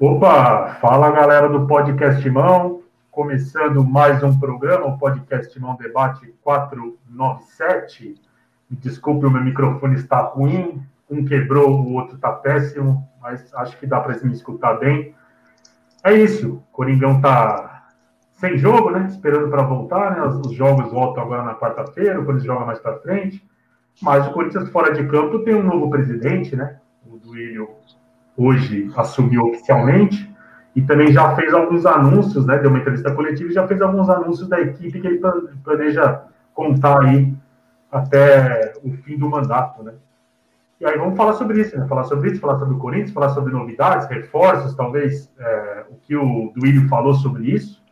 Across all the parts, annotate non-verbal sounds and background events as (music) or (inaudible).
Opa, fala galera do Podcast Mão, começando mais um programa, o Podcast Mão Debate 497. Desculpe, o meu microfone está ruim, um quebrou, o outro está péssimo, mas acho que dá para me escutar bem. É isso, Coringão está sem jogo, né? Esperando para voltar, né? Os, jogos voltam agora na quarta-feira, quando eles jogam mais para frente. Mas o Corinthians fora de campo tem um novo presidente, né? O Duílio hoje assumiu oficialmente e também já fez alguns anúncios, né? Deu uma entrevista coletiva e já fez alguns anúncios da equipe que ele planeja contar aí até o fim do mandato, né? E aí vamos falar sobre isso, né? Falar sobre isso, falar sobre o Corinthians, falar sobre novidades, reforços, talvez é, o que o Duílio falou sobre isso.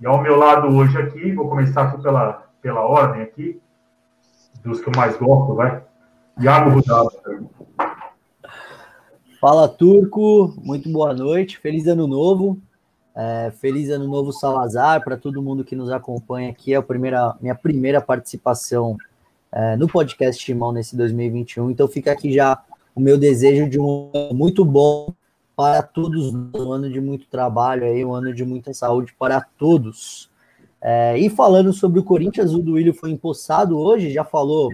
E ao meu lado hoje aqui, vou começar aqui pela, pela ordem aqui, dos que eu mais gosto, vai. Iago Rudala. Fala, Turco. Muito boa noite. Feliz ano novo. É, feliz ano novo, Salazar, para todo mundo que nos acompanha aqui. É a primeira, minha primeira participação é, no podcast Timão nesse 2021. Então fica aqui já o meu desejo de um ano muito bom para todos, um ano de muito trabalho aí, um ano de muita saúde para todos. É, e falando sobre o Corinthians, o Duílio foi empossado hoje, já falou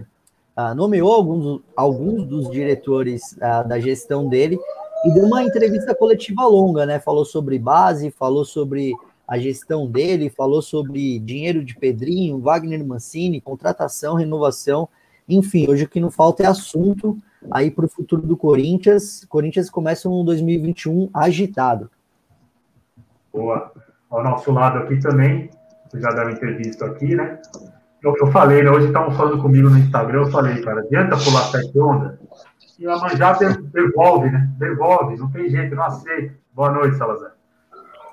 uh, nomeou alguns, alguns dos diretores uh, da gestão dele e deu uma entrevista coletiva longa, né? Falou sobre base, falou sobre a gestão dele, falou sobre dinheiro de Pedrinho, Wagner Mancini, contratação, renovação, enfim, hoje o que não falta é assunto aí para o futuro do Corinthians. Corinthians começa um 2021 agitado. Boa. Ao nosso lado aqui também, já deu entrevista aqui, né? Eu, eu falei, né? Hoje estavam falando comigo no Instagram, eu falei, cara, adianta pular sete ondas. E a manjá devolve, né? Devolve, não tem jeito, não aceita. Boa noite, Salazar.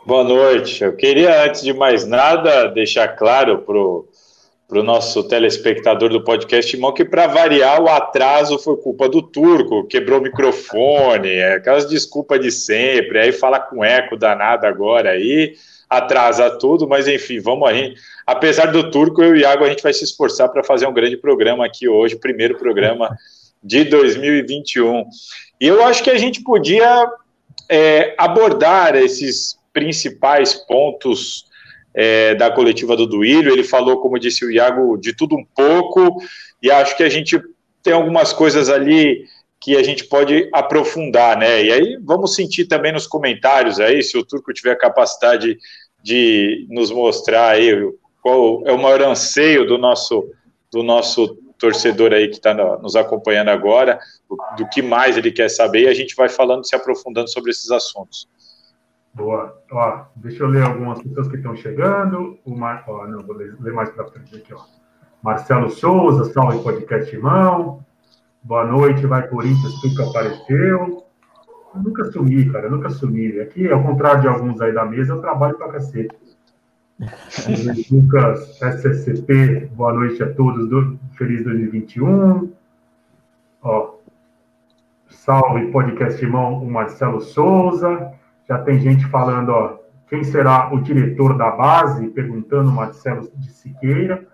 Boa noite. Eu queria, antes de mais nada, deixar claro para o nosso telespectador do podcast irmão que, para variar, o atraso foi culpa do turco, quebrou o microfone, é, aquelas desculpas de sempre, aí fala com eco danado agora aí atrasa tudo, mas enfim, vamos aí. Apesar do turco, eu e o Iago, a gente vai se esforçar para fazer um grande programa aqui hoje, primeiro programa de 2021. E eu acho que a gente podia é, abordar esses principais pontos é, da coletiva do Duílio. Ele falou, como disse o Iago, de tudo um pouco, e acho que a gente tem algumas coisas ali que a gente pode aprofundar, né? E aí vamos sentir também nos comentários aí, se o Turco tiver capacidade de nos mostrar aí qual é o maior anseio do nosso, do nosso torcedor aí que está nos acompanhando agora, do que mais ele quer saber, e a gente vai falando, se aprofundando sobre esses assuntos. Boa. Ó, deixa eu ler algumas pessoas que estão chegando. O. Ó, não, vou ler, ler mais para frente aqui. Ó. Marcelo Souza, salve podcast irmão. Boa noite, vai Corinthians, que apareceu. Nunca sumi, cara, nunca sumi. Aqui, ao contrário de alguns aí da mesa, eu trabalho pra cacete. Lucas SSCP, boa noite a todos, do, feliz 2021. Ó, salve podcast irmão, o Marcelo Souza. Já tem gente falando, ó, quem será o diretor da base? Perguntando o Marcelo de Siqueira.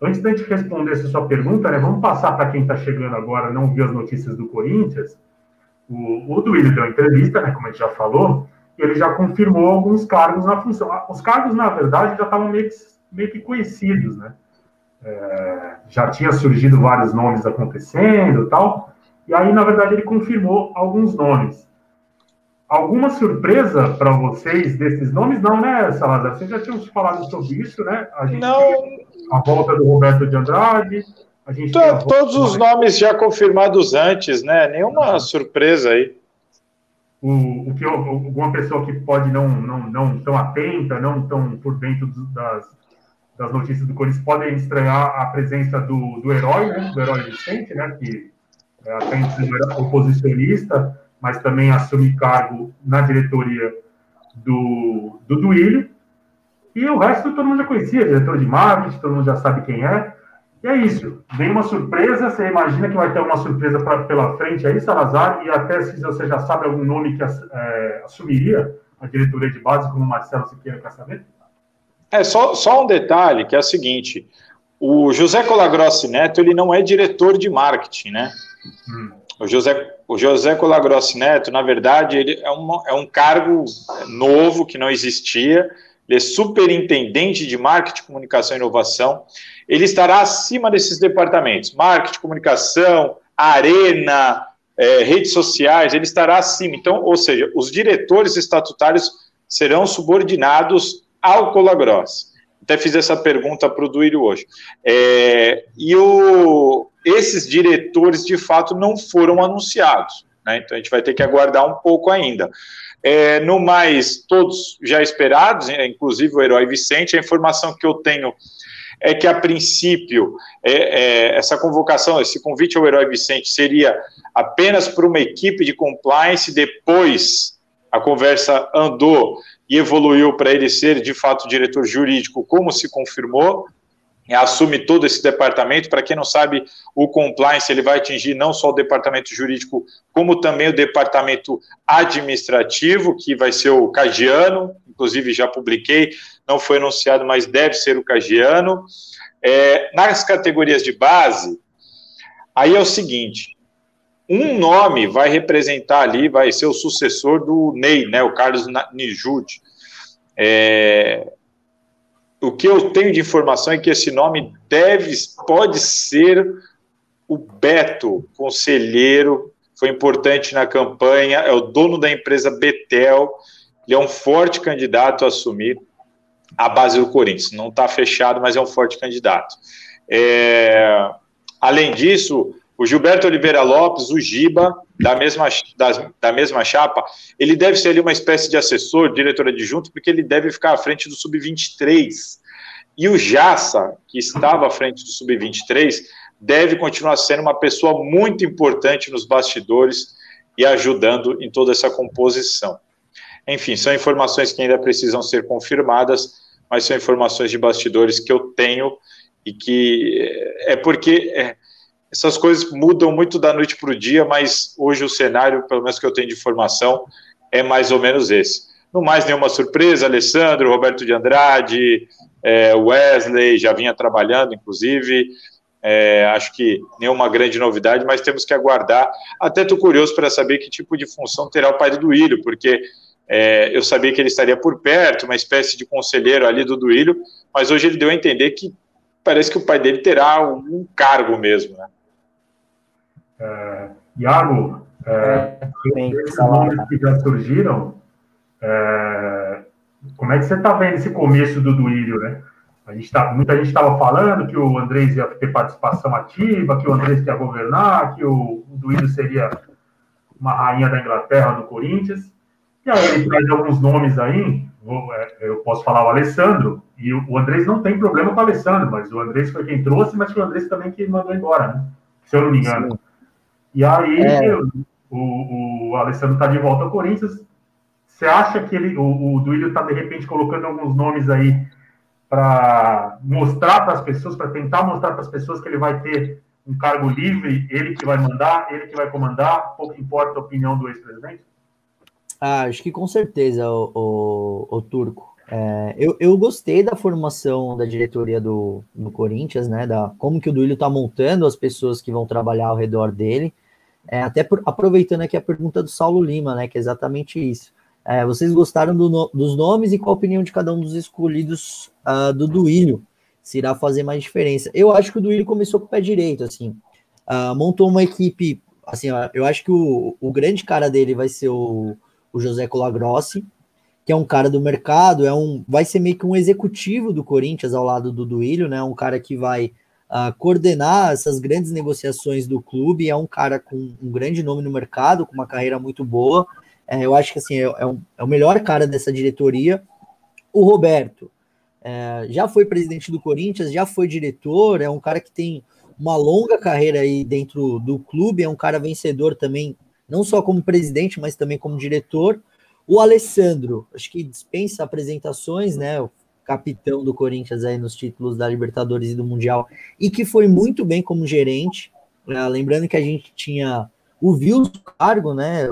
Antes da gente responder essa sua pergunta, né, vamos passar para quem está chegando agora, não viu as notícias do Corinthians. O, o Duílio deu entrevista, né, como a gente já falou, ele já confirmou alguns cargos na função. Os cargos, na verdade, já estavam meio que, meio que conhecidos, né? É, já tinha surgido vários nomes acontecendo tal, e aí, na verdade, ele confirmou alguns nomes. Alguma surpresa para vocês desses nomes? Não, né, Salazar? Vocês já tinham falado sobre isso, né? A gente não. A volta do Roberto de Andrade, Todos os nomes já confirmados antes, né? Nenhuma surpresa aí. O, o que eu, alguma pessoa que pode não não não tão atenta, não tão por dentro das, das notícias do Corinthians podem estranhar a presença do, do herói, né? Do herói Vicente, né? Que é, até então era oposicionista, mas também assume cargo na diretoria do, do Duílio. E o resto todo mundo já conhecia, diretor de marketing, todo mundo já sabe quem é. E é isso. Vem uma surpresa, você imagina que vai ter uma surpresa pra, pela frente aí, Salazar, e até se você já sabe algum nome que é, assumiria a diretoria de base, como o Marcelo Siqueira quer saber? É, só, só um detalhe, que é o seguinte, o José Colagrossi Neto, ele não é diretor de marketing, né? Hum. O José o José Colagrossi Neto, na verdade, ele é, uma, é um cargo novo que não existia. Ele é superintendente de marketing, comunicação e inovação. Ele estará acima desses departamentos: marketing, comunicação, arena, é, redes sociais. Ele estará acima. Então, ou seja, os diretores estatutários serão subordinados ao Colagrossi. Até fiz essa pergunta para o Duílio hoje. É, e o, esses diretores, de fato, não foram anunciados. Né? Então, a gente vai ter que aguardar um pouco ainda. É, no mais, todos já esperados, né? inclusive o Herói Vicente, a informação que eu tenho é que, a princípio, é, é, essa convocação, esse convite ao Herói Vicente seria apenas para uma equipe de compliance, depois a conversa andou e evoluiu para ele ser de fato diretor jurídico, como se confirmou, assume todo esse departamento. Para quem não sabe, o compliance ele vai atingir não só o departamento jurídico, como também o departamento administrativo, que vai ser o Cagiano, inclusive já publiquei, não foi anunciado, mas deve ser o Cagiano. É, nas categorias de base, aí é o seguinte: um nome vai representar ali, vai ser o sucessor do Ney, né, o Carlos Nijude. É, o que eu tenho de informação é que esse nome deve, pode ser o Beto, conselheiro, foi importante na campanha, é o dono da empresa Betel, ele é um forte candidato a assumir a base do Corinthians. Não está fechado, mas é um forte candidato. É, além disso, o Gilberto Oliveira Lopes, o Giba, da mesma, da, mesma chapa, ele deve ser ali uma espécie de assessor, diretor adjunto, porque ele deve ficar à frente do Sub-23. E o Jassa, que estava à frente do Sub-23, deve continuar sendo uma pessoa muito importante nos bastidores e ajudando em toda essa composição. Enfim, são informações que ainda precisam ser confirmadas, mas são informações de bastidores que eu tenho e que é porque é, essas coisas mudam muito da noite para o dia, mas hoje o cenário, pelo menos que eu tenho de informação, é mais ou menos esse. Não mais nenhuma surpresa, Alessandro, Roberto de Andrade, é, Wesley já vinha trabalhando, inclusive. É, acho que nenhuma grande novidade, mas temos que aguardar. Até estou curioso para saber que tipo de função terá o pai do Duílio, porque é, eu sabia que ele estaria por perto, uma espécie de conselheiro ali do Duílio, mas hoje ele deu a entender que parece que o pai dele terá um cargo mesmo, né? É, Iago, é, esses nomes que já surgiram, é, como é que você está vendo esse começo do Duílio, né? A gente tá, muita gente estava falando que o Andrés ia ter participação ativa, que o Andrés ia governar, que o, o Duílio seria uma rainha da Inglaterra, do Corinthians. E aí ele traz alguns nomes aí, é, eu posso falar o Alessandro, e o, o Andrés não tem problema com o Alessandro, mas o Andrés foi quem trouxe, mas foi o Andrés também que mandou embora, né? Se eu não me engano. Sim. E aí é. o, o Alessandro está de volta ao Corinthians. Você acha que ele, o, o Duílio está, de repente, colocando alguns nomes aí para mostrar para as pessoas, para tentar mostrar para as pessoas que ele vai ter um cargo livre, ele que vai mandar, ele que vai comandar, pouco importa a opinião do ex-presidente? Ah, acho que com certeza, o, o, o Turco. É, eu, eu gostei da formação da diretoria do, do Corinthians, né? Da, como que o Duílio está montando as pessoas que vão trabalhar ao redor dele. É, até por, aproveitando aqui a pergunta do Saulo Lima, né, que é exatamente isso. É, vocês gostaram do, dos nomes e qual a opinião de cada um dos escolhidos uh, do Duílio? Se irá fazer mais diferença? Eu acho que o Duílio começou com o pé direito, assim, uh, montou uma equipe, assim, eu acho que o, o grande cara dele vai ser o, o José Colagrossi, que é um cara do mercado, é um, vai ser meio que um executivo do Corinthians ao lado do Duílio, né? Um cara que vai uh, coordenar essas grandes negociações do clube. É um cara com um grande nome no mercado, com uma carreira muito boa. É, eu acho que assim, é, é, um, é, o melhor cara dessa diretoria. O Roberto é, já foi presidente do Corinthians, já foi diretor, é um cara que tem uma longa carreira aí dentro do clube, é um cara vencedor também, não só como presidente, mas também como diretor. O Alessandro, acho que dispensa apresentações, né? Capitão do Corinthians aí nos títulos da Libertadores e do Mundial, e que foi muito bem como gerente. Né? Lembrando que a gente tinha o Wilson cargo, né?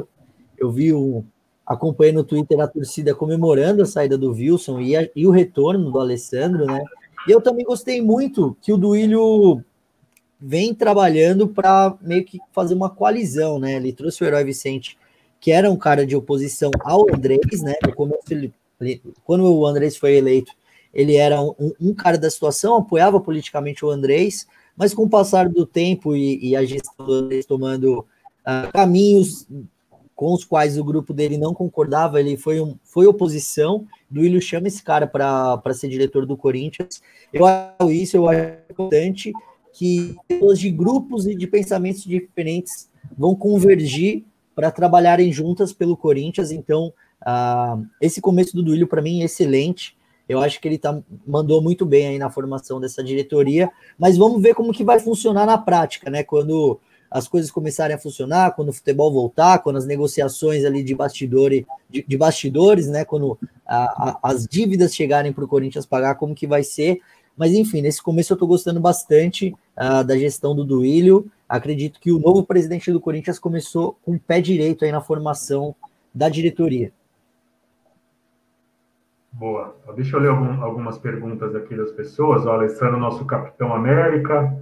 Eu vi o, acompanhei no Twitter a torcida comemorando a saída do Wilson e, a, e o retorno do Alessandro, né? E eu também gostei muito que o Duílio vem trabalhando para meio que fazer uma coalizão, né? Ele trouxe o Herói Vicente, que era um cara de oposição ao Andrés, né? No começo, ele, quando o Andrés foi eleito, ele era um, um, cara da situação, apoiava politicamente o Andrés, mas com o passar do tempo e, e a gestão do Andrés tomando uh, caminhos com os quais o grupo dele não concordava, ele foi, um, foi oposição, do Willio chama esse cara para ser diretor do Corinthians. Eu acho isso, eu acho importante que pessoas de grupos e de pensamentos diferentes vão convergir para trabalharem juntas pelo Corinthians. Então, uh, esse começo do Duílio, para mim, é excelente. Eu acho que ele tá, mandou muito bem aí na formação dessa diretoria, mas vamos ver como que vai funcionar na prática, né? Quando as coisas começarem a funcionar, quando o futebol voltar, quando as negociações ali de, bastidor, de, de bastidores, né? Quando a, a, as dívidas chegarem para o Corinthians pagar, como que vai ser. Mas enfim, nesse começo eu estou gostando bastante uh, da gestão do Duílio. Acredito que o novo presidente do Corinthians começou com o pé direito aí na formação da diretoria. Boa. Deixa eu ler algum, algumas perguntas aqui das pessoas. O Alessandro, nosso capitão América,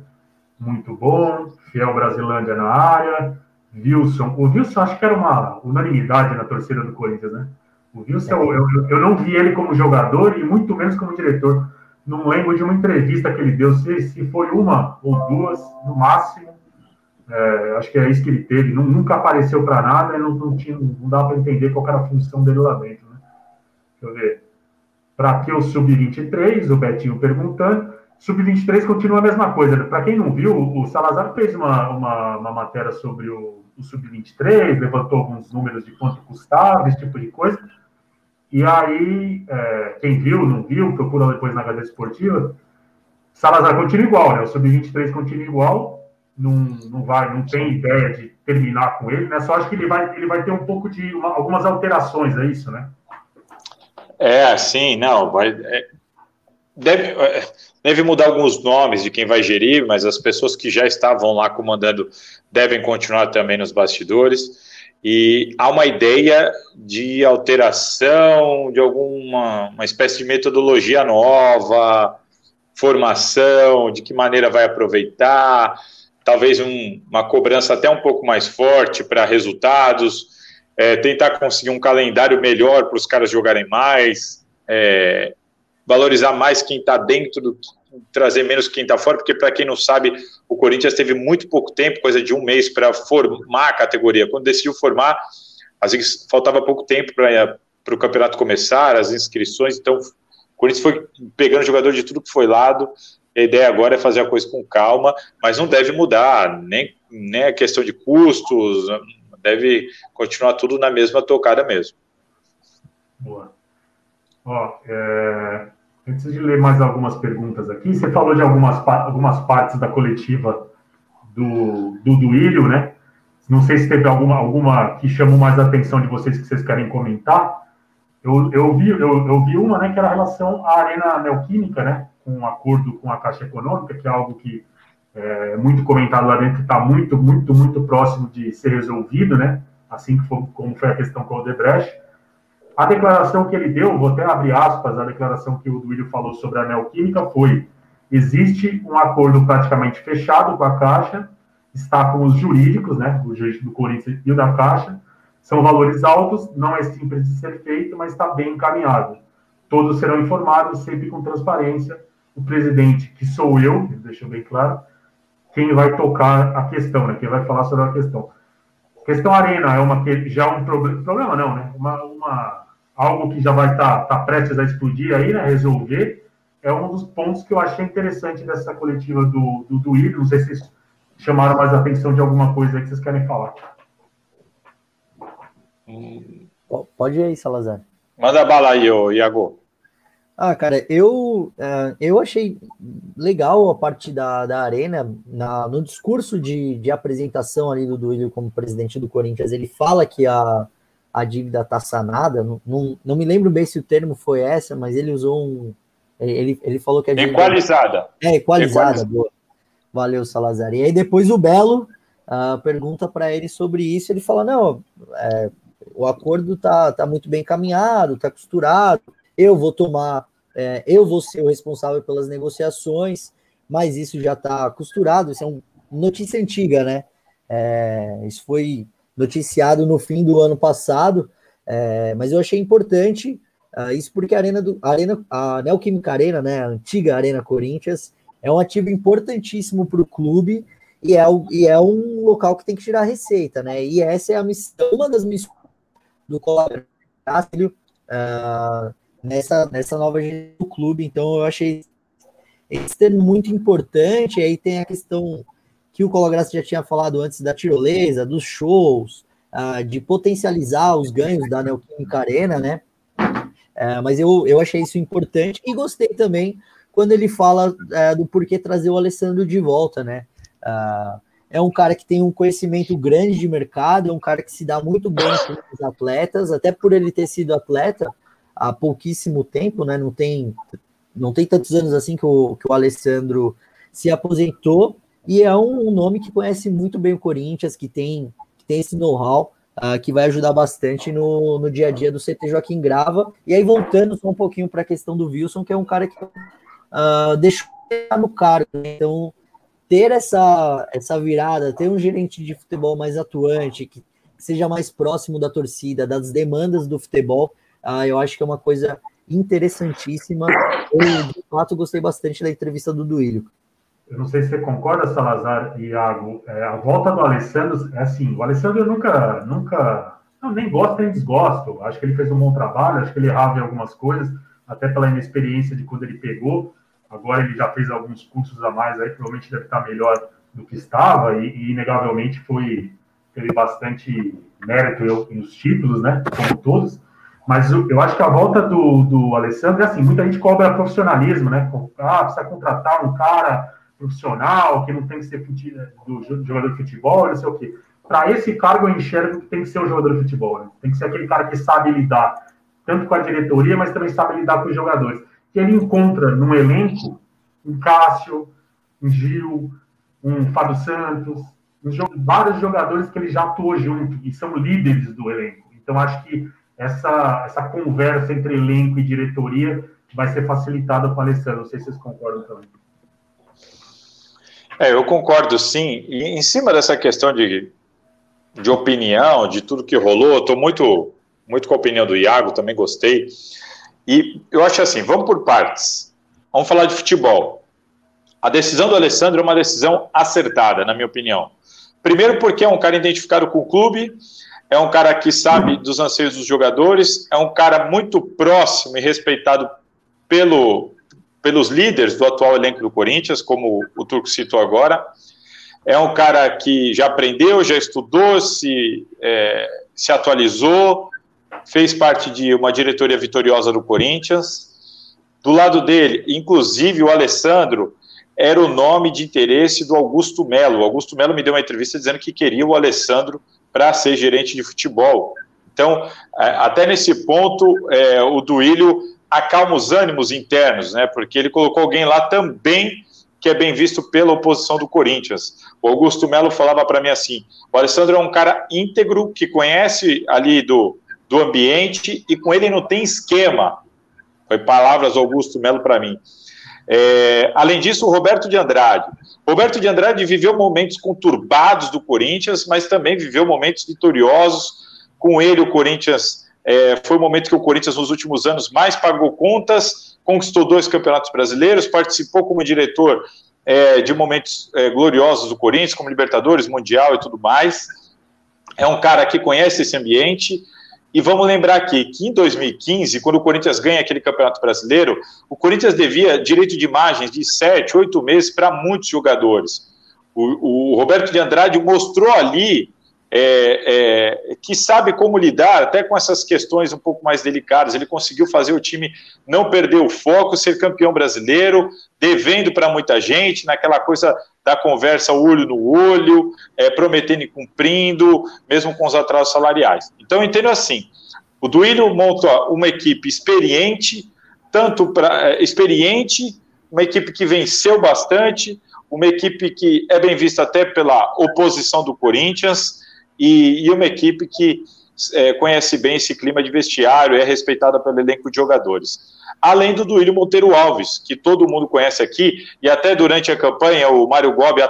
muito bom. Fiel Brasilândia na área. Wilson. O Wilson acho que era uma unanimidade na torcida do Corinthians, né? O Wilson, eu, eu, eu não vi ele como jogador e muito menos como diretor. Não lembro de uma entrevista que ele deu, se, se foi uma ou duas, no máximo. É, acho que é isso que ele teve. Nunca apareceu para nada e não, não, tinha, não dá para entender qual era a função dele lá dentro. Né? Deixa eu ver. Para que o Sub-23? O Betinho perguntando. Sub-23 continua a mesma coisa. Para quem não viu, o Salazar fez uma, uma, uma matéria sobre o, o Sub-23, levantou alguns números de quanto custava, esse tipo de coisa. E aí, é, quem viu, não viu, procura depois na HD Esportiva. Salazar continua igual, né? O Sub-23 continua igual. Não, não vai, não tem ideia de terminar com ele, né? Só acho que ele vai, ele vai ter um pouco de uma, algumas alterações, é isso, né? É, sim, não, vai. É, deve, é, deve mudar alguns nomes de quem vai gerir, mas as pessoas que já estavam lá comandando devem continuar também nos bastidores. E há uma ideia de alteração, de alguma uma espécie de metodologia nova, formação, de que maneira vai aproveitar, talvez um, uma cobrança até um pouco mais forte para resultados é, tentar conseguir um calendário melhor para os caras jogarem mais, é, valorizar mais quem está dentro do trazer menos quem está fora, porque para quem não sabe, o Corinthians teve muito pouco tempo, coisa de um mês, para formar a categoria. Quando decidiu formar, às vezes faltava pouco tempo para o campeonato começar, as inscrições, então o Corinthians foi pegando jogador de tudo que foi lado. A ideia agora é fazer a coisa com calma, mas não deve mudar, nem, nem a questão de custos, deve continuar tudo na mesma tocada mesmo. Boa. Ó, é, antes de ler mais algumas perguntas aqui, você falou de algumas, algumas partes da coletiva do, do Duílio, né? Não sei se teve alguma, alguma que chamou mais a atenção de vocês que vocês querem comentar. Eu, eu, vi, eu, eu vi uma, né, que era a relação à Arena Neoquímica, né? Com um acordo com a Caixa Econômica, que é algo que é, muito comentado lá dentro, está muito, muito, muito próximo de ser resolvido, né? Assim como foi a questão com o Odebrecht. A declaração que ele deu, vou até abrir aspas, a declaração que o Duílio falou sobre a neoquímica foi: existe um acordo praticamente fechado com a Caixa, está com os jurídicos, né? O jurídico do Corinthians e o da Caixa, são valores altos, não é simples de ser feito, mas está bem encaminhado. Todos serão informados, sempre com transparência. O presidente, que sou eu, deixou bem claro, quem vai tocar a questão, né? Quem vai falar sobre a questão. Questão arena é uma que já é um problema, problema não, né? Uma, uma algo que já vai estar tá, tá prestes a explodir aí, né? Resolver é um dos pontos que eu achei interessante dessa coletiva do do, do Não sei se vocês chamaram mais a atenção de alguma coisa que vocês querem falar. Pode ir aí, Salazar. Manda bala aí, Iago. Ah, cara, eu, uh, eu achei legal a parte da, da Arena, na, no discurso de, de apresentação ali do Duílio como presidente do Corinthians, ele fala que a, a dívida está sanada, não, não, não, me lembro bem se o termo foi essa, mas ele usou um... Ele, ele falou que a dívida... Equalizada. É, equalizada, equalizada. boa. Valeu, Salazar. E aí depois o Belo uh, pergunta para ele sobre isso, ele fala, não, é, o acordo tá, tá muito bem encaminhado, tá costurado, eu vou tomar, é, eu vou ser o responsável pelas negociações, mas isso já está costurado, isso é um, notícia antiga, né? É, isso foi noticiado no fim do ano passado, é, mas eu achei importante uh, isso porque a Arena do a Arena, a Neoquímica Arena, né, a antiga Arena Corinthians, é um ativo importantíssimo para o clube e é, e é um local que tem que tirar receita, né? E essa é a missão, uma das missões do Colorado uh, nessa, nessa nova do clube. Então eu achei esse termo muito importante. Aí tem a questão que o Colograça já tinha falado antes da tirolesa, dos shows, uh, de potencializar os ganhos da Neoquímica Arena, né? Uh, mas eu, eu achei isso importante e gostei também quando ele fala uh, do porquê trazer o Alessandro de volta, né? Uh, é um cara que tem um conhecimento grande de mercado, é um cara que se dá muito bem com os atletas, até por ele ter sido atleta há pouquíssimo tempo, né? Não tem, não tem tantos anos assim que o, que o Alessandro se aposentou, e é um, um nome que conhece muito bem o Corinthians, que tem, que tem esse know-how. Uh, que vai ajudar bastante no, no dia a dia do CT Joaquim Grava. E aí, voltando só um pouquinho para a questão do Wilson, que é um cara que uh, deixou no cargo. Né? Então, ter essa, essa virada, ter um gerente de futebol mais atuante, que seja mais próximo da torcida, das demandas do futebol, uh, eu acho que é uma coisa interessantíssima. Eu, de fato, gostei bastante da entrevista do Duílio. Eu não sei se você concorda, Salazar e Iago. É, a volta do Alessandro é assim: o Alessandro nunca, nunca, não, nem gosto nem desgosto. Acho que ele fez um bom trabalho, acho que ele errava em algumas coisas, até pela inexperiência de quando ele pegou. Agora ele já fez alguns cursos a mais aí, provavelmente deve estar melhor do que estava e, e inegavelmente foi teve bastante mérito nos títulos, né? Como todos. Mas eu, eu acho que a volta do, do Alessandro é assim, muita gente cobra profissionalismo, né? Ah, precisa contratar um cara profissional que não tem que ser do jogador de futebol, não sei o quê. Para esse cargo eu enxergo que tem que ser o jogador de futebol, né? Tem que ser aquele cara que sabe lidar tanto com a diretoria, mas também sabe lidar com os jogadores que ele encontra no elenco um Cássio, um Gil, um Fábio Santos, um, vários jogadores que ele já atuou junto e são líderes do elenco. Então, acho que essa, essa conversa entre elenco e diretoria vai ser facilitada com o Alessandro. Não sei se vocês concordam também. É, eu concordo sim. E em cima dessa questão de, de opinião, de tudo que rolou, estou muito, muito com a opinião do Iago, também gostei. E eu acho assim, vamos por partes. Vamos falar de futebol. A decisão do Alessandro é uma decisão acertada, na minha opinião. Primeiro, porque é um cara identificado com o clube, é um cara que sabe dos anseios dos jogadores, é um cara muito próximo e respeitado pelo, pelos líderes do atual elenco do Corinthians, como o Turco citou agora. É um cara que já aprendeu, já estudou, se, é, se atualizou, fez parte de uma diretoria vitoriosa do Corinthians. Do lado dele, inclusive o Alessandro era o nome de interesse do Augusto Melo. O Augusto Melo me deu uma entrevista dizendo que queria o Alessandro para ser gerente de futebol. Então, é, até nesse ponto, é, o Duílio acalma os ânimos internos, né? Porque ele colocou alguém lá também que é bem visto pela oposição do Corinthians. O Augusto Melo falava para mim assim: o Alessandro é um cara íntegro que conhece ali do do ambiente e com ele não tem esquema. Foi palavras Augusto Melo para mim. É, além disso, o Roberto de Andrade. Roberto de Andrade viveu momentos conturbados do Corinthians, mas também viveu momentos vitoriosos. Com ele, o Corinthians é, foi o momento que o Corinthians, nos últimos anos, mais pagou contas, conquistou dois campeonatos brasileiros, participou como diretor é, de momentos é, gloriosos do Corinthians, como Libertadores, Mundial e tudo mais. É um cara que conhece esse ambiente, e vamos lembrar aqui que em 2015, quando o Corinthians ganha aquele Campeonato Brasileiro, o Corinthians devia direito de imagens de sete, oito meses para muitos jogadores. O, o, Roberto de Andrade mostrou ali é, é, que sabe como lidar até com essas questões um pouco mais delicadas. Ele conseguiu fazer o time não perder o foco, ser campeão brasileiro, devendo para muita gente, naquela coisa da conversa olho no olho, é, prometendo e cumprindo, mesmo com os atrasos salariais. Então, eu entendo assim: o Duílio monta uma equipe experiente, tanto para é, experiente, uma equipe que venceu bastante, uma equipe que é bem vista até pela oposição do Corinthians e, e uma equipe que é, conhece bem esse clima de vestiário, é respeitada pelo elenco de jogadores. Além do Duílio Monteiro Alves, que todo mundo conhece aqui, e até durante a campanha o Mário Gobi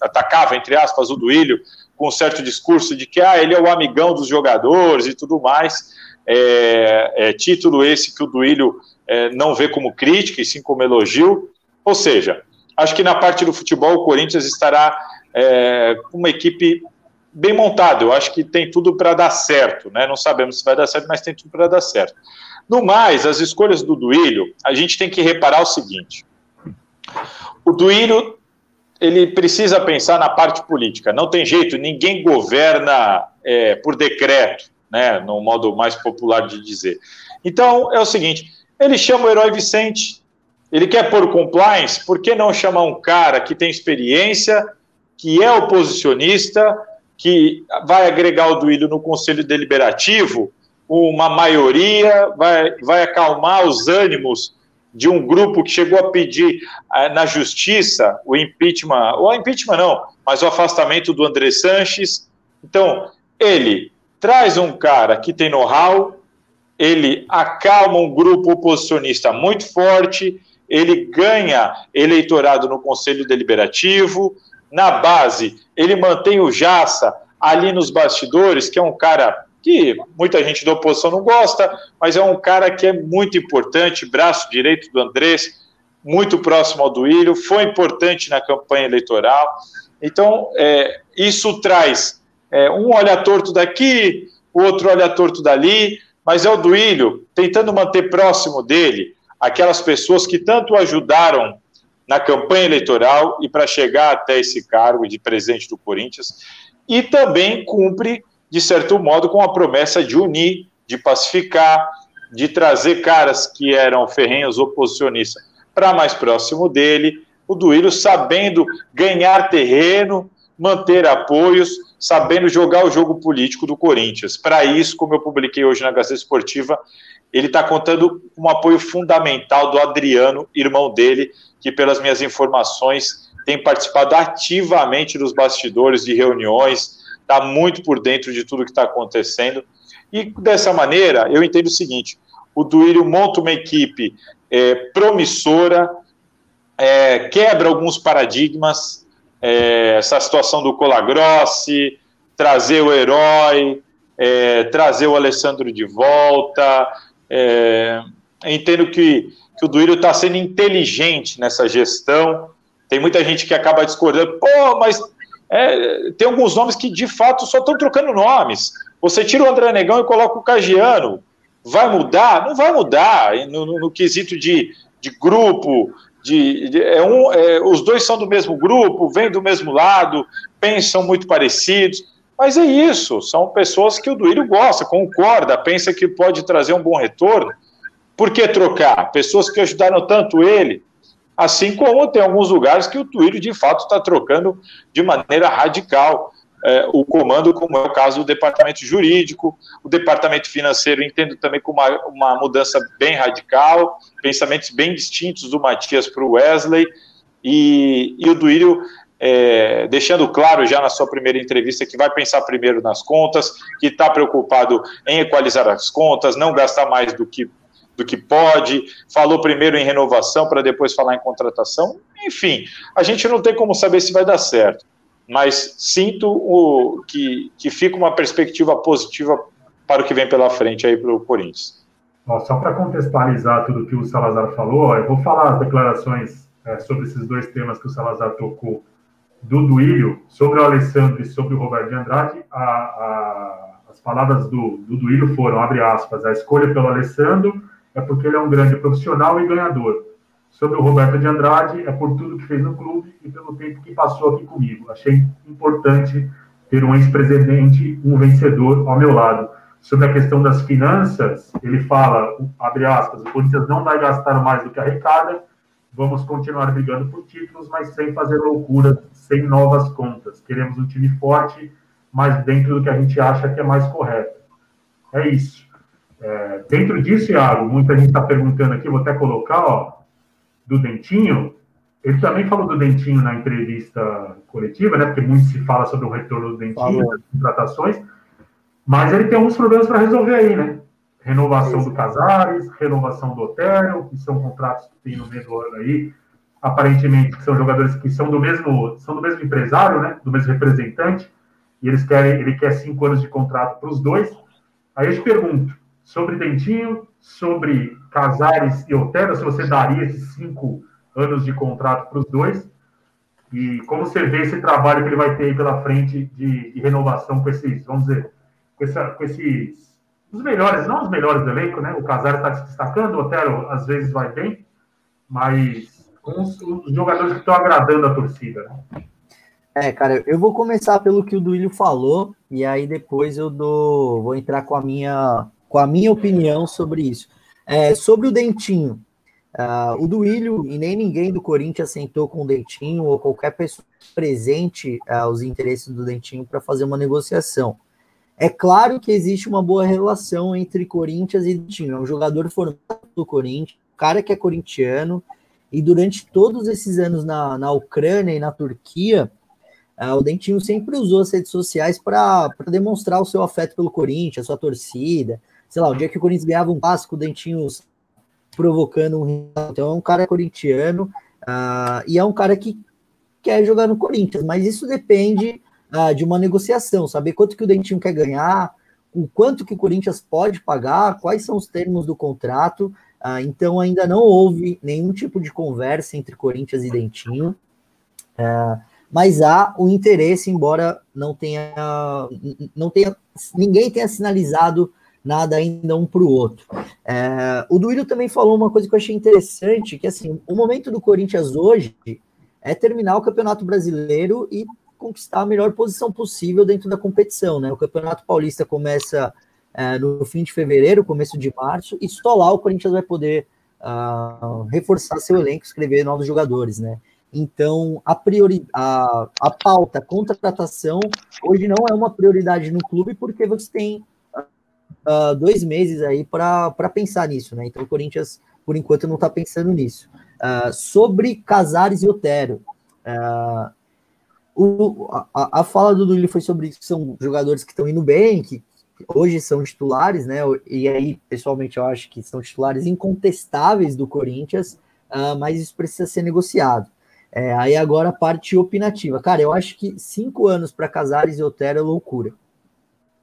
atacava, entre aspas, o Duílio, com um certo discurso de que ah, ele é o amigão dos jogadores e tudo mais. É, é, título esse que o Duílio é, não vê como crítica, e sim como elogio. Ou seja, acho que na parte do futebol o Corinthians estará é, com uma equipe bem montada. Eu acho que tem tudo para dar certo. Né? Não sabemos se vai dar certo, mas tem tudo para dar certo. No mais, as escolhas do Duílio, a gente tem que reparar o seguinte: o Duílio ele precisa pensar na parte política. Não tem jeito, ninguém governa é, por decreto, né, no modo mais popular de dizer. Então, é o seguinte: ele chama o herói Vicente, ele quer pôr compliance, por que não chamar um cara que tem experiência, que é oposicionista, que vai agregar o Duílio no Conselho Deliberativo, uma maioria, vai, vai acalmar os ânimos de um grupo que chegou a pedir eh, na justiça o impeachment, ou impeachment não, mas o afastamento do André Sanches. Então, ele traz um cara que tem know-how, ele acalma um grupo oposicionista muito forte, ele ganha eleitorado no Conselho Deliberativo, na base, ele mantém o Jassa ali nos bastidores, que é um cara que muita gente da oposição não gosta, mas é um cara que é muito importante, braço direito do Andrés, muito próximo ao Duílio, foi importante na campanha eleitoral. Então, é, isso traz é, um olha torto daqui, o outro olha torto dali, mas é o Duílio tentando manter próximo dele aquelas pessoas que tanto ajudaram na campanha eleitoral e para chegar até esse cargo de presidente do Corinthians, e também cumpre de certo modo, com a promessa de unir, de pacificar, de trazer caras que eram ferrenhos oposicionistas para mais próximo dele. O Duílio sabendo ganhar terreno, manter apoios, sabendo jogar o jogo político do Corinthians. Para isso, como eu publiquei hoje na Gazeta Esportiva, ele está contando com um apoio fundamental do Adriano, irmão dele, que, pelas minhas informações, tem participado ativamente dos bastidores de reuniões, está muito por dentro de tudo que está acontecendo. E dessa maneira, eu entendo o seguinte: o Duílio monta uma equipe é, promissora, é, quebra alguns paradigmas, é, essa situação do Colagrossi, trazer o herói, é, trazer o Alessandro de volta. É, entendo que, que o Duílio está sendo inteligente nessa gestão. Tem muita gente que acaba discordando, pô, mas é, tem alguns nomes que de fato só estão trocando nomes. Você tira o André Negão e coloca o Cagiano. Vai mudar? Não vai mudar no, no, no quesito de, de grupo. De, de é um, é, os dois são do mesmo grupo, vêm do mesmo lado, pensam muito parecidos. Mas é isso, são pessoas que o Duílio gosta, concorda, pensa que pode trazer um bom retorno. Por que trocar? Pessoas que ajudaram tanto ele, Assim como tem alguns lugares que o Twilio, de fato, está trocando de maneira radical é, o comando, como é o caso do departamento jurídico, o departamento financeiro, entendo também como uma, uma mudança bem radical, pensamentos bem distintos do Matias para o Wesley, e, e o Duílio é, deixando claro já na sua primeira entrevista que vai pensar primeiro nas contas, que está preocupado em equalizar as contas, não gastar mais do que do que pode, falou primeiro em renovação para depois falar em contratação. Enfim, a gente não tem como saber se vai dar certo, mas sinto o, que, que fica uma perspectiva positiva para o que vem pela frente aí para o Corinthians. só para contextualizar tudo que o Salazar falou, eu vou falar as declarações é, sobre esses dois temas que o Salazar tocou do Duílio, sobre o Alessandro e sobre o Roberto de Andrade. A, a, as palavras do, do Duílio foram, abre aspas, a escolha pelo Alessandro é porque ele é um grande profissional e ganhador. Sobre o Roberto de Andrade, é por tudo que fez no clube e pelo tempo que passou aqui comigo. Achei importante ter um ex-presidente, um vencedor ao meu lado. Sobre a questão das finanças, ele fala, abre aspas, o Corinthians não vai gastar mais do que arrecada, vamos continuar brigando por títulos, mas sem fazer loucura, sem novas contas. Queremos um time forte, mas dentro do que a gente acha que é mais correto. É isso. É, dentro disso, Iago, muita gente está perguntando aqui, vou até colocar, ó, do Dentinho. Ele também falou do Dentinho na entrevista coletiva, né? Porque muito se fala sobre o retorno do Dentinho, das contratações. Mas ele tem alguns problemas para resolver aí, né? Renovação do Casares, renovação do Otero, que são contratos que tem no meio do ano aí. Aparentemente são jogadores que são do mesmo, são do mesmo empresário, né? Do mesmo representante. E eles querem, ele quer cinco anos de contrato para os dois. Aí eu te pergunto, sobre Dentinho, sobre Casares e Otero, se você daria esses cinco anos de contrato para os dois, e como você vê esse trabalho que ele vai ter aí pela frente de, de renovação com esses, vamos dizer, com, essa, com esses, os melhores, não os melhores do elenco, né? O Casares está se destacando, o Otero às vezes vai bem, mas os, jogadores que estão agradando a torcida, né? É, cara, eu vou começar pelo que o Duílio falou, e aí depois eu dou, vou entrar com a minha, com a minha opinião sobre isso. É, sobre o Dentinho, uh, o Duílio e nem ninguém do Corinthians sentou com o Dentinho ou qualquer pessoa presente uh, os interesses do Dentinho para fazer uma negociação. É claro que existe uma boa relação entre Corinthians e Dentinho. É um jogador formado do Corinthians, cara que é corintiano, e durante todos esses anos na, na Ucrânia e na Turquia, Uh, o Dentinho sempre usou as redes sociais para demonstrar o seu afeto pelo Corinthians, a sua torcida. Sei lá, o dia que o Corinthians ganhava um clássico, o Dentinho provocando um. Então é um cara corintiano uh, e é um cara que quer jogar no Corinthians, mas isso depende uh, de uma negociação, saber quanto que o Dentinho quer ganhar, o quanto que o Corinthians pode pagar, quais são os termos do contrato. Então ainda não houve nenhum tipo de conversa entre Corinthians e Dentinho. Uh, mas há o interesse, embora não tenha, não tenha ninguém tenha sinalizado nada ainda um para o outro. É, o Duílio também falou uma coisa que eu achei interessante, que assim, o momento do Corinthians hoje é terminar o Campeonato Brasileiro e conquistar a melhor posição possível dentro da competição, né? O Campeonato Paulista começa é, no fim de fevereiro, começo de março, e só lá o Corinthians vai poder uh, reforçar seu elenco, escrever novos jogadores, né? Então, a, priori, a, a pauta contratação hoje não é uma prioridade no clube, porque você tem uh, dois meses aí para pensar nisso, né? Então, o Corinthians, por enquanto, não está pensando nisso. Uh, sobre Casares e Otero, o, a, a, fala do Dulli foi sobre isso, que são jogadores que estão indo bem, que hoje são titulares, né? E aí, pessoalmente, eu acho que são titulares incontestáveis do Corinthians, uh, mas isso precisa ser negociado. É, aí agora a parte opinativa. Cara, eu acho que cinco anos para Casares e Otero é loucura.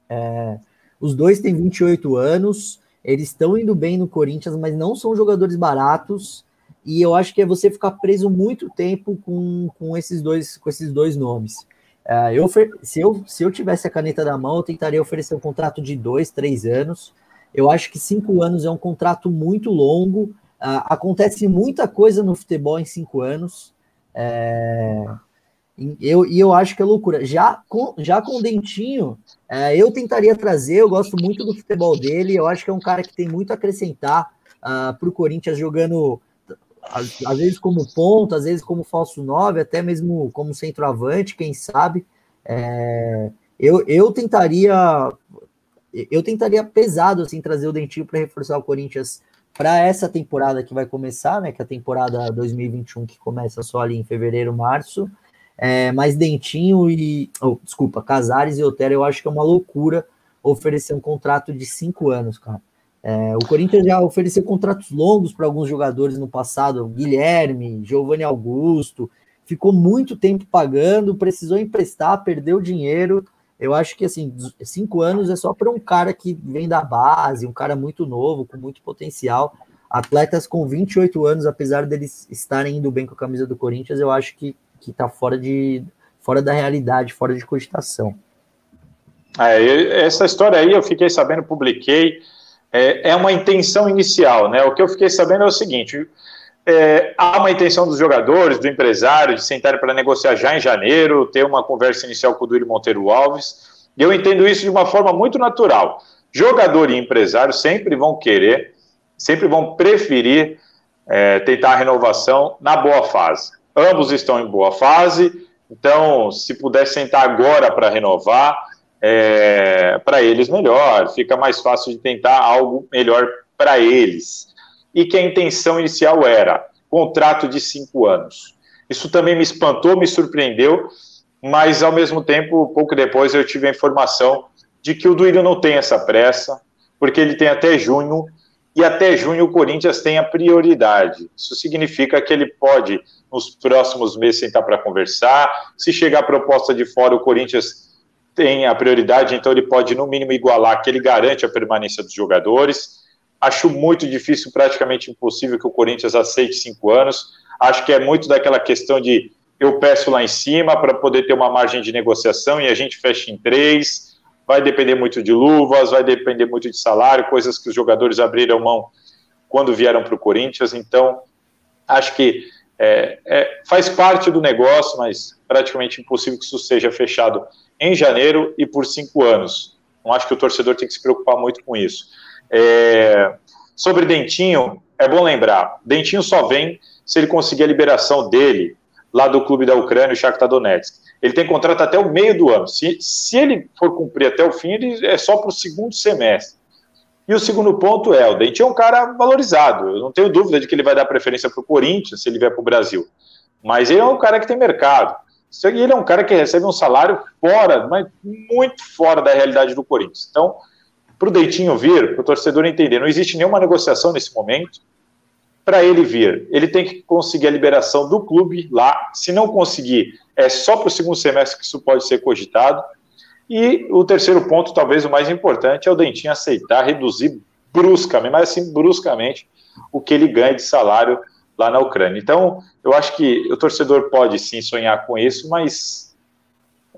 É, os dois têm 28 anos, eles estão indo bem no Corinthians, mas não são jogadores baratos. E eu acho que é você ficar preso muito tempo com, com, esses, dois, com esses dois nomes. É, eu, se, eu, se eu tivesse a caneta na mão, eu tentaria oferecer um contrato de dois, três anos. Eu acho que cinco anos é um contrato muito longo. Uh, acontece muita coisa no futebol em cinco anos. É, eu, e eu acho que é loucura. Já com, já com o Dentinho, é, eu tentaria trazer, eu gosto muito do futebol dele, eu acho que é um cara que tem muito a acrescentar uh, ah, para o Corinthians jogando, às, às, vezes como ponto, às vezes como falso 9, até mesmo como centroavante, quem sabe. É, eu, eu tentaria eu tentaria pesado assim trazer o Dentinho para reforçar o Corinthians para essa temporada que vai começar, né? Que é a temporada 2021 que começa só ali em fevereiro, março. É, mas Dentinho e. Oh, desculpa, Casares e Otero, eu acho que é uma loucura oferecer um contrato de cinco anos, cara. É, o Corinthians já ofereceu contratos longos para alguns jogadores no passado, Guilherme, Giovanni Augusto, ficou muito tempo pagando, precisou emprestar, perdeu dinheiro. Eu acho que assim, cinco anos é só para um cara que vem da base, um cara muito novo, com muito potencial. Atletas com 28 anos, apesar deles estarem indo bem com a camisa do Corinthians, eu acho que, que tá fora de fora da realidade, fora de cogitação. É, essa história aí eu fiquei sabendo, publiquei, é, é uma intenção inicial, né? O que eu fiquei sabendo é o seguinte: é, há uma intenção dos jogadores, do empresário, de sentarem para negociar já em janeiro, ter uma conversa inicial com o Duílio Monteiro Alves. E eu entendo isso de uma forma muito natural. Jogador e empresário sempre vão querer, sempre vão preferir é, tentar a renovação na boa fase. Ambos estão em boa fase, então, se puder sentar agora para renovar, é, para eles melhor, fica mais fácil de tentar algo melhor para eles e que a intenção inicial era contrato de cinco anos. Isso também me espantou, me surpreendeu, mas ao mesmo tempo, pouco depois eu tive a informação de que o Duílio não tem essa pressa, porque ele tem até junho, e até junho o Corinthians tem a prioridade. Isso significa que ele pode, nos próximos meses, sentar para conversar. Se chegar a proposta de fora, o Corinthians tem a prioridade, então ele pode, no mínimo, igualar, que ele garante a permanência dos jogadores. Acho muito difícil, praticamente impossível, que o Corinthians aceite cinco anos. Acho que é muito daquela questão de eu peço lá em cima para poder ter uma margem de negociação e a gente fecha em três. Vai depender muito de luvas, vai depender muito de salário, coisas que os jogadores abriram mão quando vieram para o Corinthians. Então, acho que é, é, faz parte do negócio, mas praticamente impossível que isso seja fechado em janeiro e por cinco anos. Não acho que o torcedor tem que se preocupar muito com isso. É, sobre Dentinho, é bom lembrar: Dentinho só vem se ele conseguir a liberação dele lá do clube da Ucrânia, o Shakhtar Donetsk. Ele tem contrato até o meio do ano. Se, se ele for cumprir até o fim, ele é só para o segundo semestre. E o segundo ponto é, o Dentinho é um cara valorizado. Eu não tenho dúvida de que ele vai dar preferência para o Corinthians se ele vier para o Brasil. Mas ele é um cara que tem mercado. E ele é um cara que recebe um salário fora, mas muito fora da realidade do Corinthians. Então, para o Deitinho vir, para o torcedor entender, não existe nenhuma negociação nesse momento. Para ele vir, ele tem que conseguir a liberação do clube lá. Se não conseguir, é só para o segundo semestre que isso pode ser cogitado. E o terceiro ponto, talvez o mais importante, é o Dentinho aceitar reduzir bruscamente, mas assim, bruscamente, o que ele ganha de salário lá na Ucrânia. Então, eu acho que o torcedor pode sim sonhar com isso, mas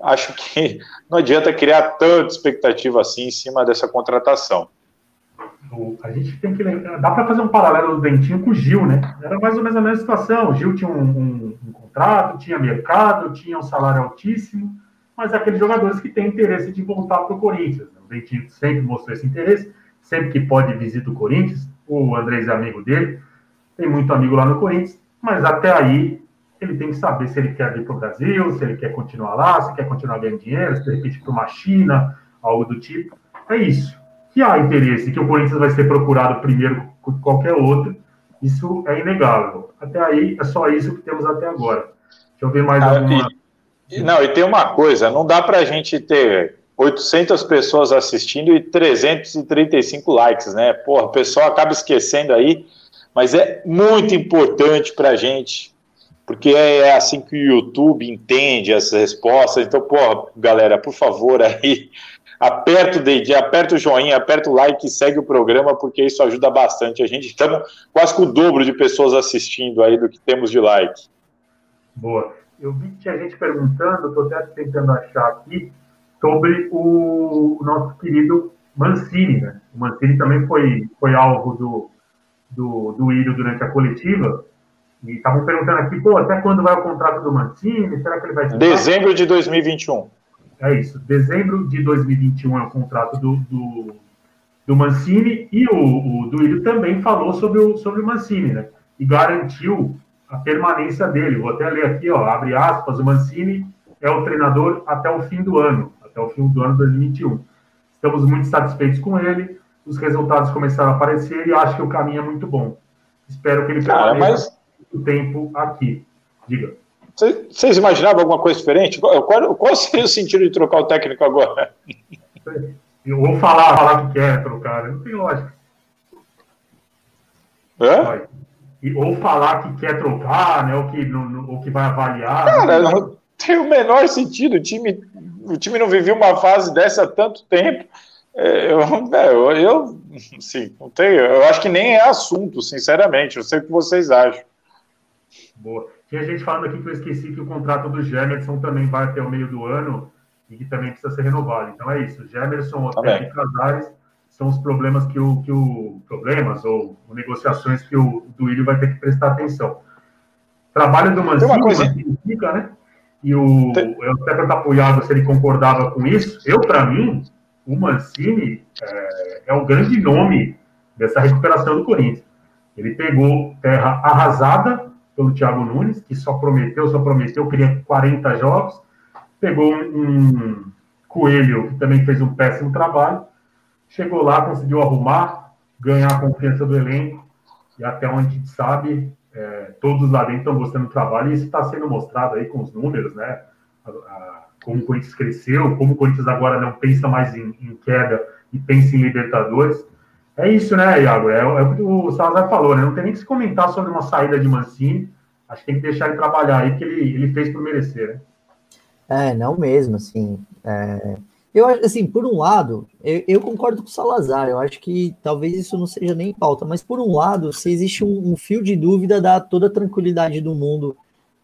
acho que (laughs) não adianta criar tanta expectativa assim em cima dessa contratação. A gente tem que lembrar, dá para fazer um paralelo do Dentinho com o Gil, né? Era mais ou menos a mesma situação. O Gil tinha um, um, um contrato, tinha mercado, tinha um salário altíssimo, mas é aqueles jogadores que têm interesse de voltar para o Corinthians. Né? O Dentinho sempre mostrou esse interesse, sempre que pode visita o Corinthians. O Andrés é amigo dele, tem muito amigo lá no Corinthians, mas até aí ele tem que saber se ele quer vir para o Brasil, se ele quer continuar lá, se quer continuar ganhando dinheiro, se de repente para uma China, algo do tipo. É isso. Que há interesse, que o Corinthians vai ser procurado primeiro que qualquer outro, isso é inegável. Até aí é só isso que temos até agora. Deixa eu ver mais ah, alguma. E, não, e tem uma coisa: não dá para a gente ter 800 pessoas assistindo e 335 likes, né? Porra, o pessoal acaba esquecendo aí mas é muito importante para a gente, porque é, é assim que o YouTube entende as respostas. Então, pô, galera, por favor, aí, aperta o dedinho, aperta o joinha, aperta o like e segue o programa, porque isso ajuda bastante. A gente estamos quase com o dobro de pessoas assistindo aí do que temos de like. Boa. Eu vi que tinha gente perguntando, estou até tentando achar aqui, sobre o, nosso querido Mancini, né? O Mancini também foi, foi alvo do, do, do Írio durante a coletiva. E estavam perguntando aqui, pô, até quando vai o contrato do Mancini? Será que ele vai. Dezembro de 2021. É isso. Dezembro de 2021 é o contrato do, do, do Mancini. E o, o Duílio também falou sobre o, sobre o Mancini, né? E garantiu a permanência dele. Vou até ler aqui, ó, abre aspas, o Mancini é o treinador até o fim do ano, até o fim do ano 2021. Estamos muito satisfeitos com ele os resultados começaram a aparecer e acho que o caminho é muito bom. Espero que ele permaneça mas... tempo aqui. Diga. Vocês imaginavam alguma coisa diferente? Qual, qual, seria o sentido de trocar o técnico agora? Eu vou falar, falar que quer trocar, né? não tem lógica. É? ou falar que quer trocar, né? Ou que, no, ou que vai avaliar. Cara, não tem o menor sentido. O time, o time não vivia uma fase dessa há tanto tempo. É, eu, (laughs) é, eu, eu, sim, não tenho, eu acho que nem é assunto, sinceramente. Eu sei o que vocês acham. Boa. Tinha gente falando aqui que eu esqueci que o contrato do Gemerson também vai até o meio do ano e que também precisa ser renovado. Então é isso. Gemerson, Hotel e Casares são os problemas que o, que o problemas ou negociações que o Duílio vai ter que prestar atenção. Trabalho do Mancini, coisa... fica, né? E o Tem... eu até perguntar apoiado se ele concordava com isso. Eu, para mim, o Mancini é, é o grande nome dessa recuperação do Corinthians. Ele pegou terra arrasada pelo Thiago Nunes, que só prometeu, só prometeu, queria 40 jogos. Pegou um Coelho, que também fez um péssimo trabalho. Chegou lá, conseguiu arrumar, ganhar a confiança do elenco. E até onde a gente sabe, é, todos lá dentro estão gostando do trabalho. E isso está sendo mostrado aí com os números, né? A, a, como o Corinthians cresceu, como o Corinthians agora não pensa mais em, em queda e pensa em Libertadores. É isso, né, Iago? É, é o que o Salazar falou, né? Não tem nem que se comentar sobre uma saída de Mancini. Acho que tem que deixar ele trabalhar aí, que ele, ele fez por merecer, né? É, não mesmo, assim. É... Eu acho, assim, por um lado, eu, eu, concordo com o Salazar, eu acho que talvez isso não seja nem pauta, mas por um lado, se existe um, um fio de dúvida, dá toda a tranquilidade do mundo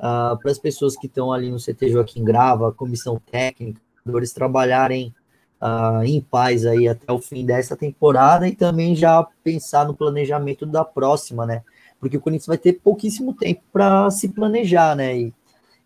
uh, para as pessoas que estão ali no CT Joaquim Grava, comissão técnica, eles trabalharem uh, em paz aí até o fim dessa temporada e também já pensar no planejamento da próxima, né? Porque o Corinthians vai ter pouquíssimo tempo para se planejar, né? E,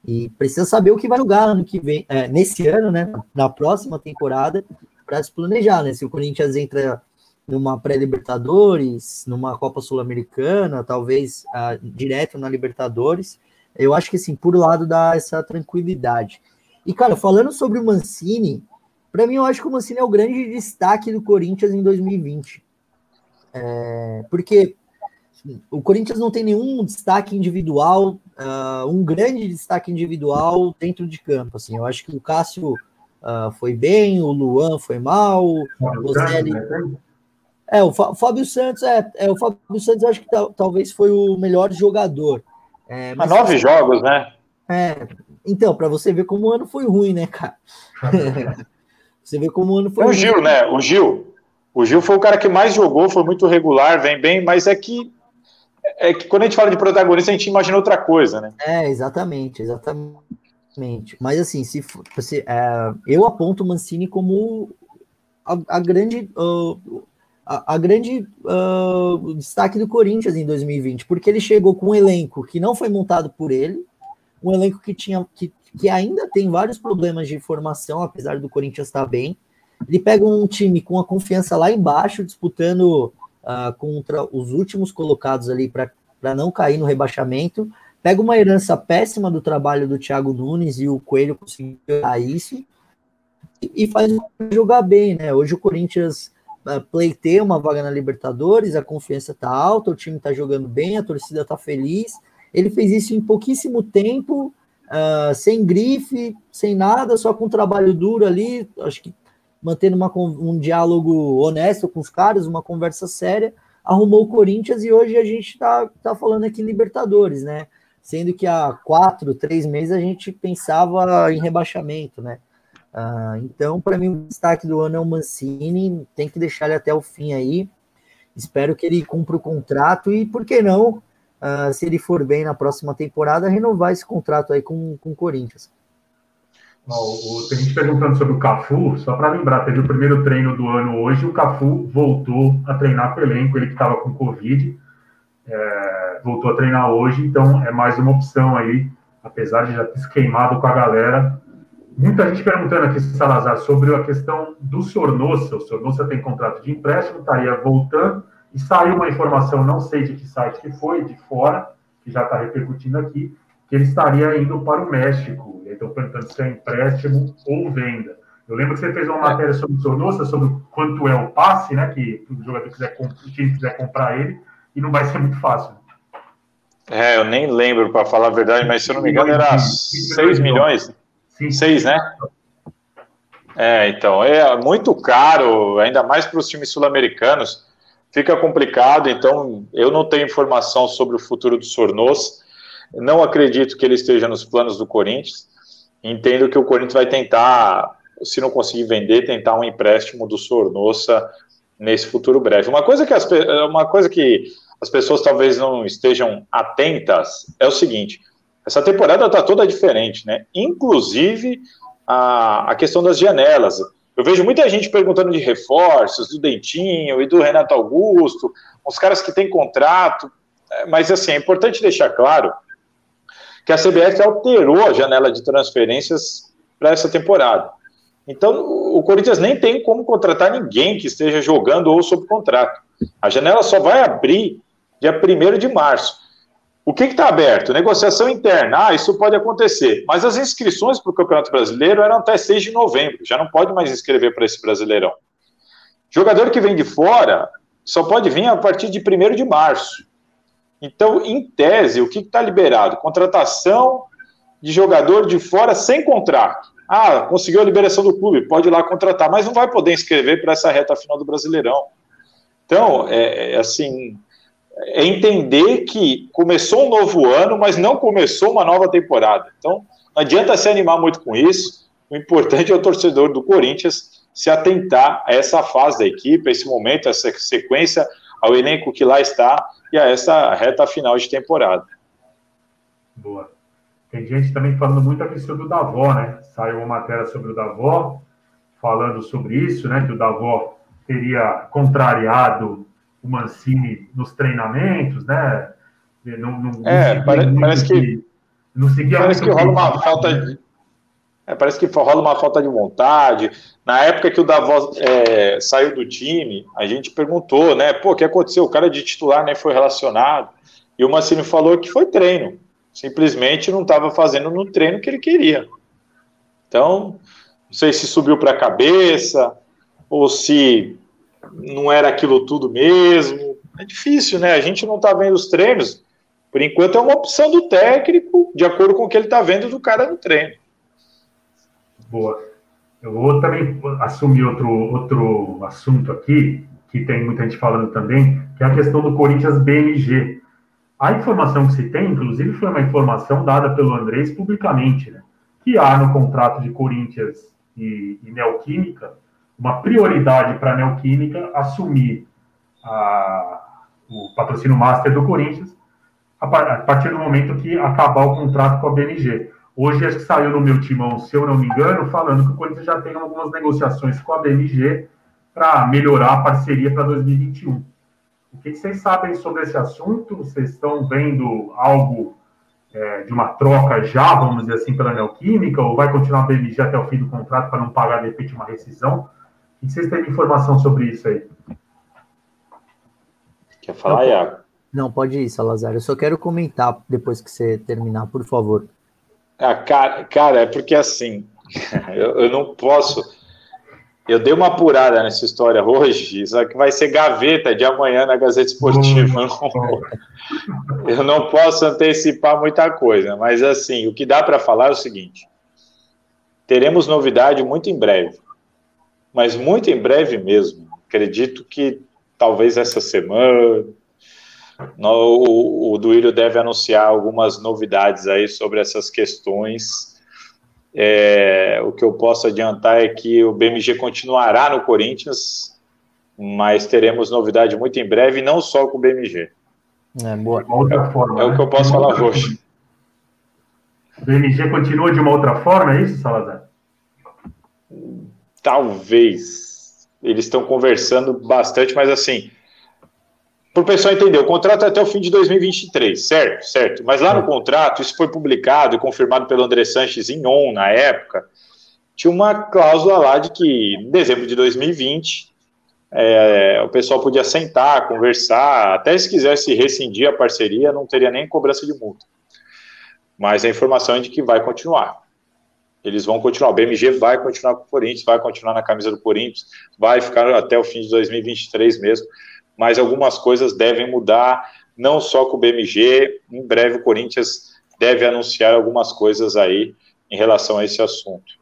e, precisa saber o que vai jogar ano que vem, é, nesse ano, né? Na próxima temporada, para se planejar, né? Se o Corinthians entra numa pré-Libertadores, numa Copa Sul-Americana, talvez uh, direto na Libertadores, eu acho que assim, por um lado dá essa tranquilidade. E, cara, falando sobre o Mancini, para mim, eu acho que o Mancini é o grande destaque do Corinthians em 2020. É, porque o Corinthians não tem nenhum destaque individual, uh, um grande destaque individual dentro de campo. Assim, eu acho que o Cássio uh, foi bem, o Luan foi mal, o Roselli... Né? É, o Fábio Santos, é, é, o Fábio Santos acho que talvez foi o melhor jogador. É, mas, nove jogos, né? É, então, para você ver como o ano foi ruim, né, cara? (laughs) Você vê como o ano foi. O Gil, né? O Gil. O Gil foi o cara que mais jogou, foi muito regular, vem bem, mas é que é que quando a gente fala de protagonista, a gente imagina outra coisa, né? É, exatamente, exatamente. Mas assim, se, se é, eu aponto o Mancini como a, a grande. Uh, a, a, grande uh, destaque do Corinthians em 2020, porque ele chegou com um elenco que não foi montado por ele, um elenco que tinha que que ainda tem vários problemas de formação, apesar do Corinthians estar bem. Ele pega um time com a confiança lá embaixo, disputando uh, contra os últimos colocados ali para não cair no rebaixamento. Pega uma herança péssima do trabalho do Thiago Nunes e o Coelho conseguiu isso e faz jogar bem, né? Hoje o Corinthians pleiteia uma vaga na Libertadores, a confiança tá alta, o time tá jogando bem, a torcida tá feliz. Ele fez isso em pouquíssimo tempo, uh, sem grife, sem nada, só com trabalho duro ali, acho que mantendo uma, um diálogo honesto com os caras, uma conversa séria, arrumou o Corinthians e hoje a gente está tá falando aqui Libertadores, né? Sendo que há quatro, três meses a gente pensava em rebaixamento, né? Uh, então, para mim, o destaque do ano é o Mancini, tem que deixar ele até o fim aí. Espero que ele cumpra o contrato e, por que não, uh, se ele for bem na próxima temporada, renovar esse contrato aí com, com o Corinthians. Tem gente perguntando sobre o Cafu, só para lembrar, teve o primeiro treino do ano hoje, o Cafu voltou a treinar com o elenco, ele que estava com Covid, é, voltou a treinar hoje, então é mais uma opção aí, apesar de já ter se queimado com a galera. Muita gente perguntando aqui, Salazar, sobre a questão do Sornossa. O Sornossa tem contrato de empréstimo, estaria voltando, e saiu uma informação, não sei de que site que foi, de fora, que já está repercutindo aqui, que ele estaria indo para o México. Então, perguntando se é empréstimo ou venda. Eu lembro que você fez uma matéria sobre o Sornosa, sobre quanto é o passe, né? Que o jogador quiser, o time quiser comprar ele, e não vai ser muito fácil. É, eu nem lembro, para falar a verdade, mas se eu não me engano, era 6 milhões. 6, né? É, então, é muito caro, ainda mais para os times sul-americanos fica complicado, então eu não tenho informação sobre o futuro do Sornosa, não acredito que ele esteja nos planos do Corinthians, entendo que o Corinthians vai tentar, se não conseguir vender, tentar um empréstimo do Sornosa nesse futuro breve. Uma coisa que as, uma coisa que as pessoas talvez não estejam atentas é o seguinte, essa temporada está toda diferente, né? Inclusive a, a questão das janelas. Eu vejo muita gente perguntando de reforços, do Dentinho e do Renato Augusto, os caras que têm contrato, é, mas assim, é importante deixar claro que a CBF alterou a janela de transferências para essa temporada. Então, o Corinthians nem tem como contratar ninguém que esteja jogando ou sob contrato. A janela só vai abrir dia 1 de março. O que está aberto? Negociação interna. Ah, isso pode acontecer. Mas as inscrições para o Campeonato Brasileiro eram até 6 de novembro. Já não pode mais inscrever para esse Brasileirão. Jogador que vem de fora só pode vir a partir de 1 de março. Então, em tese, o que está liberado? Contratação de jogador de fora sem contrato. Ah, conseguiu a liberação do clube, pode ir lá contratar, mas não vai poder inscrever para essa reta final do Brasileirão. Então, é, é assim, é entender que começou um novo ano, mas não começou uma nova temporada. Então, não adianta se animar muito com isso. O importante é o torcedor do Corinthians se atentar a essa fase da equipe, a esse momento, a essa sequência, ao elenco que lá está e a essa reta final de temporada. Boa. Tem gente também falando muito aqui sobre o Davó, né? Saiu uma matéria sobre o Davó, falando sobre isso, né? Que o Davó teria contrariado o Mancini nos treinamentos, né? Não, não, é, não parece, parece que, que, não seguia parece que rola uma falta de, é, parece que rola uma falta de vontade. Na época que o Davos é, saiu do time, a gente perguntou, né? Pô, o que aconteceu? O cara de titular nem foi relacionado. E o Mancini falou que foi treino. Simplesmente não estava fazendo no treino que ele queria. Então, não sei se subiu para a cabeça ou se não era aquilo tudo mesmo. É difícil, né? A gente não está vendo os treinos. Por enquanto é uma opção do técnico, de acordo com o que ele está vendo do cara no treino. Boa. Eu vou também assumir outro, outro assunto aqui, que tem muita gente falando também, que é a questão do Corinthians BMG. A informação que se tem, inclusive, foi uma informação dada pelo Andrés publicamente, né? que há no contrato de Corinthians e, e Neoquímica uma prioridade para a Neoquímica assumir a, o patrocínio master do Corinthians a, partir do momento que acabar o contrato com a BMG. Hoje, acho que saiu no meu timão, se eu não me engano, falando que o Corinthians já tem algumas negociações com a BMG para melhorar a parceria para 2021. O que, vocês sabem sobre esse assunto? Vocês estão vendo algo é, de uma troca já, vamos dizer assim, pela Neoquímica, ou vai continuar a BMG até o fim do contrato para não pagar, de repente, uma rescisão? O que vocês têm de informação sobre isso aí? Quer falar, Iago? Não, pode ir, Salazar. Eu só quero comentar depois que você terminar, por favor. Ah, cara, cara, é porque assim, (laughs) eu, eu não posso. Eu dei uma apurada nessa história hoje, só que vai ser gaveta de amanhã na Gazeta Esportiva. Eu não posso antecipar muita coisa, mas assim, o que dá para falar é o seguinte: teremos novidade muito em breve mas muito em breve mesmo. Acredito que talvez essa semana no, o, o Duílio deve anunciar algumas novidades aí sobre essas questões. É, o que eu posso adiantar é que o BMG continuará no Corinthians, mas teremos novidade muito em breve, não só com o BMG. É, boa. outra forma, é né? o que eu posso falar hoje. O BMG continua de uma outra forma, é isso, Salazar? Talvez. Eles estão conversando bastante, mas assim, para o pessoal entender, o contrato é até o fim de 2023, certo? Certo. Mas lá no contrato, isso foi publicado e confirmado pelo André Sanches em on na época, tinha uma cláusula lá de que em dezembro de 2020 é, o pessoal podia sentar, conversar, até se quisesse rescindir a parceria, não teria nem cobrança de multa. Mas a informação é de que vai continuar eles vão continuar. O BMG vai continuar com o Corinthians, vai continuar na camisa do Corinthians, vai ficar até o fim de 2023 mesmo. Mas algumas coisas devem mudar, não só com o BMG. Em breve o Corinthians deve anunciar algumas coisas aí em relação a esse assunto.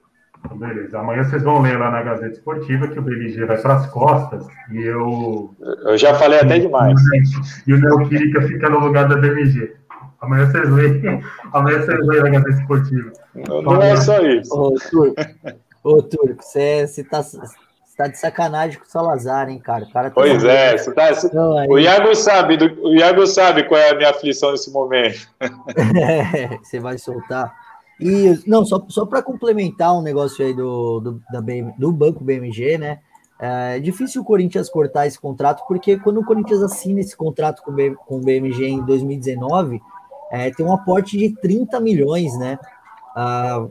Beleza. Amanhã vocês vão ler lá na Gazeta Esportiva que o BMG vai para as costas e eu. Eu já falei até demais. (laughs) E o Neoquírica fica no lugar da BMG. Amanhã vocês leem, amanhã vocês leem na Gazeta Esportiva. Não, não é só isso. Ô, Turco, ô, Turco você, você, tá, você tá de sacanagem com o Salazar, hein, cara? O cara tá pois é, você tá, então, o, Iago sabe, do, o Iago sabe qual é a minha aflição nesse momento. É, (laughs) você vai soltar. E, não, só, só para complementar um negócio aí do, do, da BM, do Banco BMG, né? É difícil o Corinthians cortar esse contrato, porque quando o Corinthians assina esse contrato com, com o BMG em 2019, é, tem um aporte de 30 milhões, né? Ah,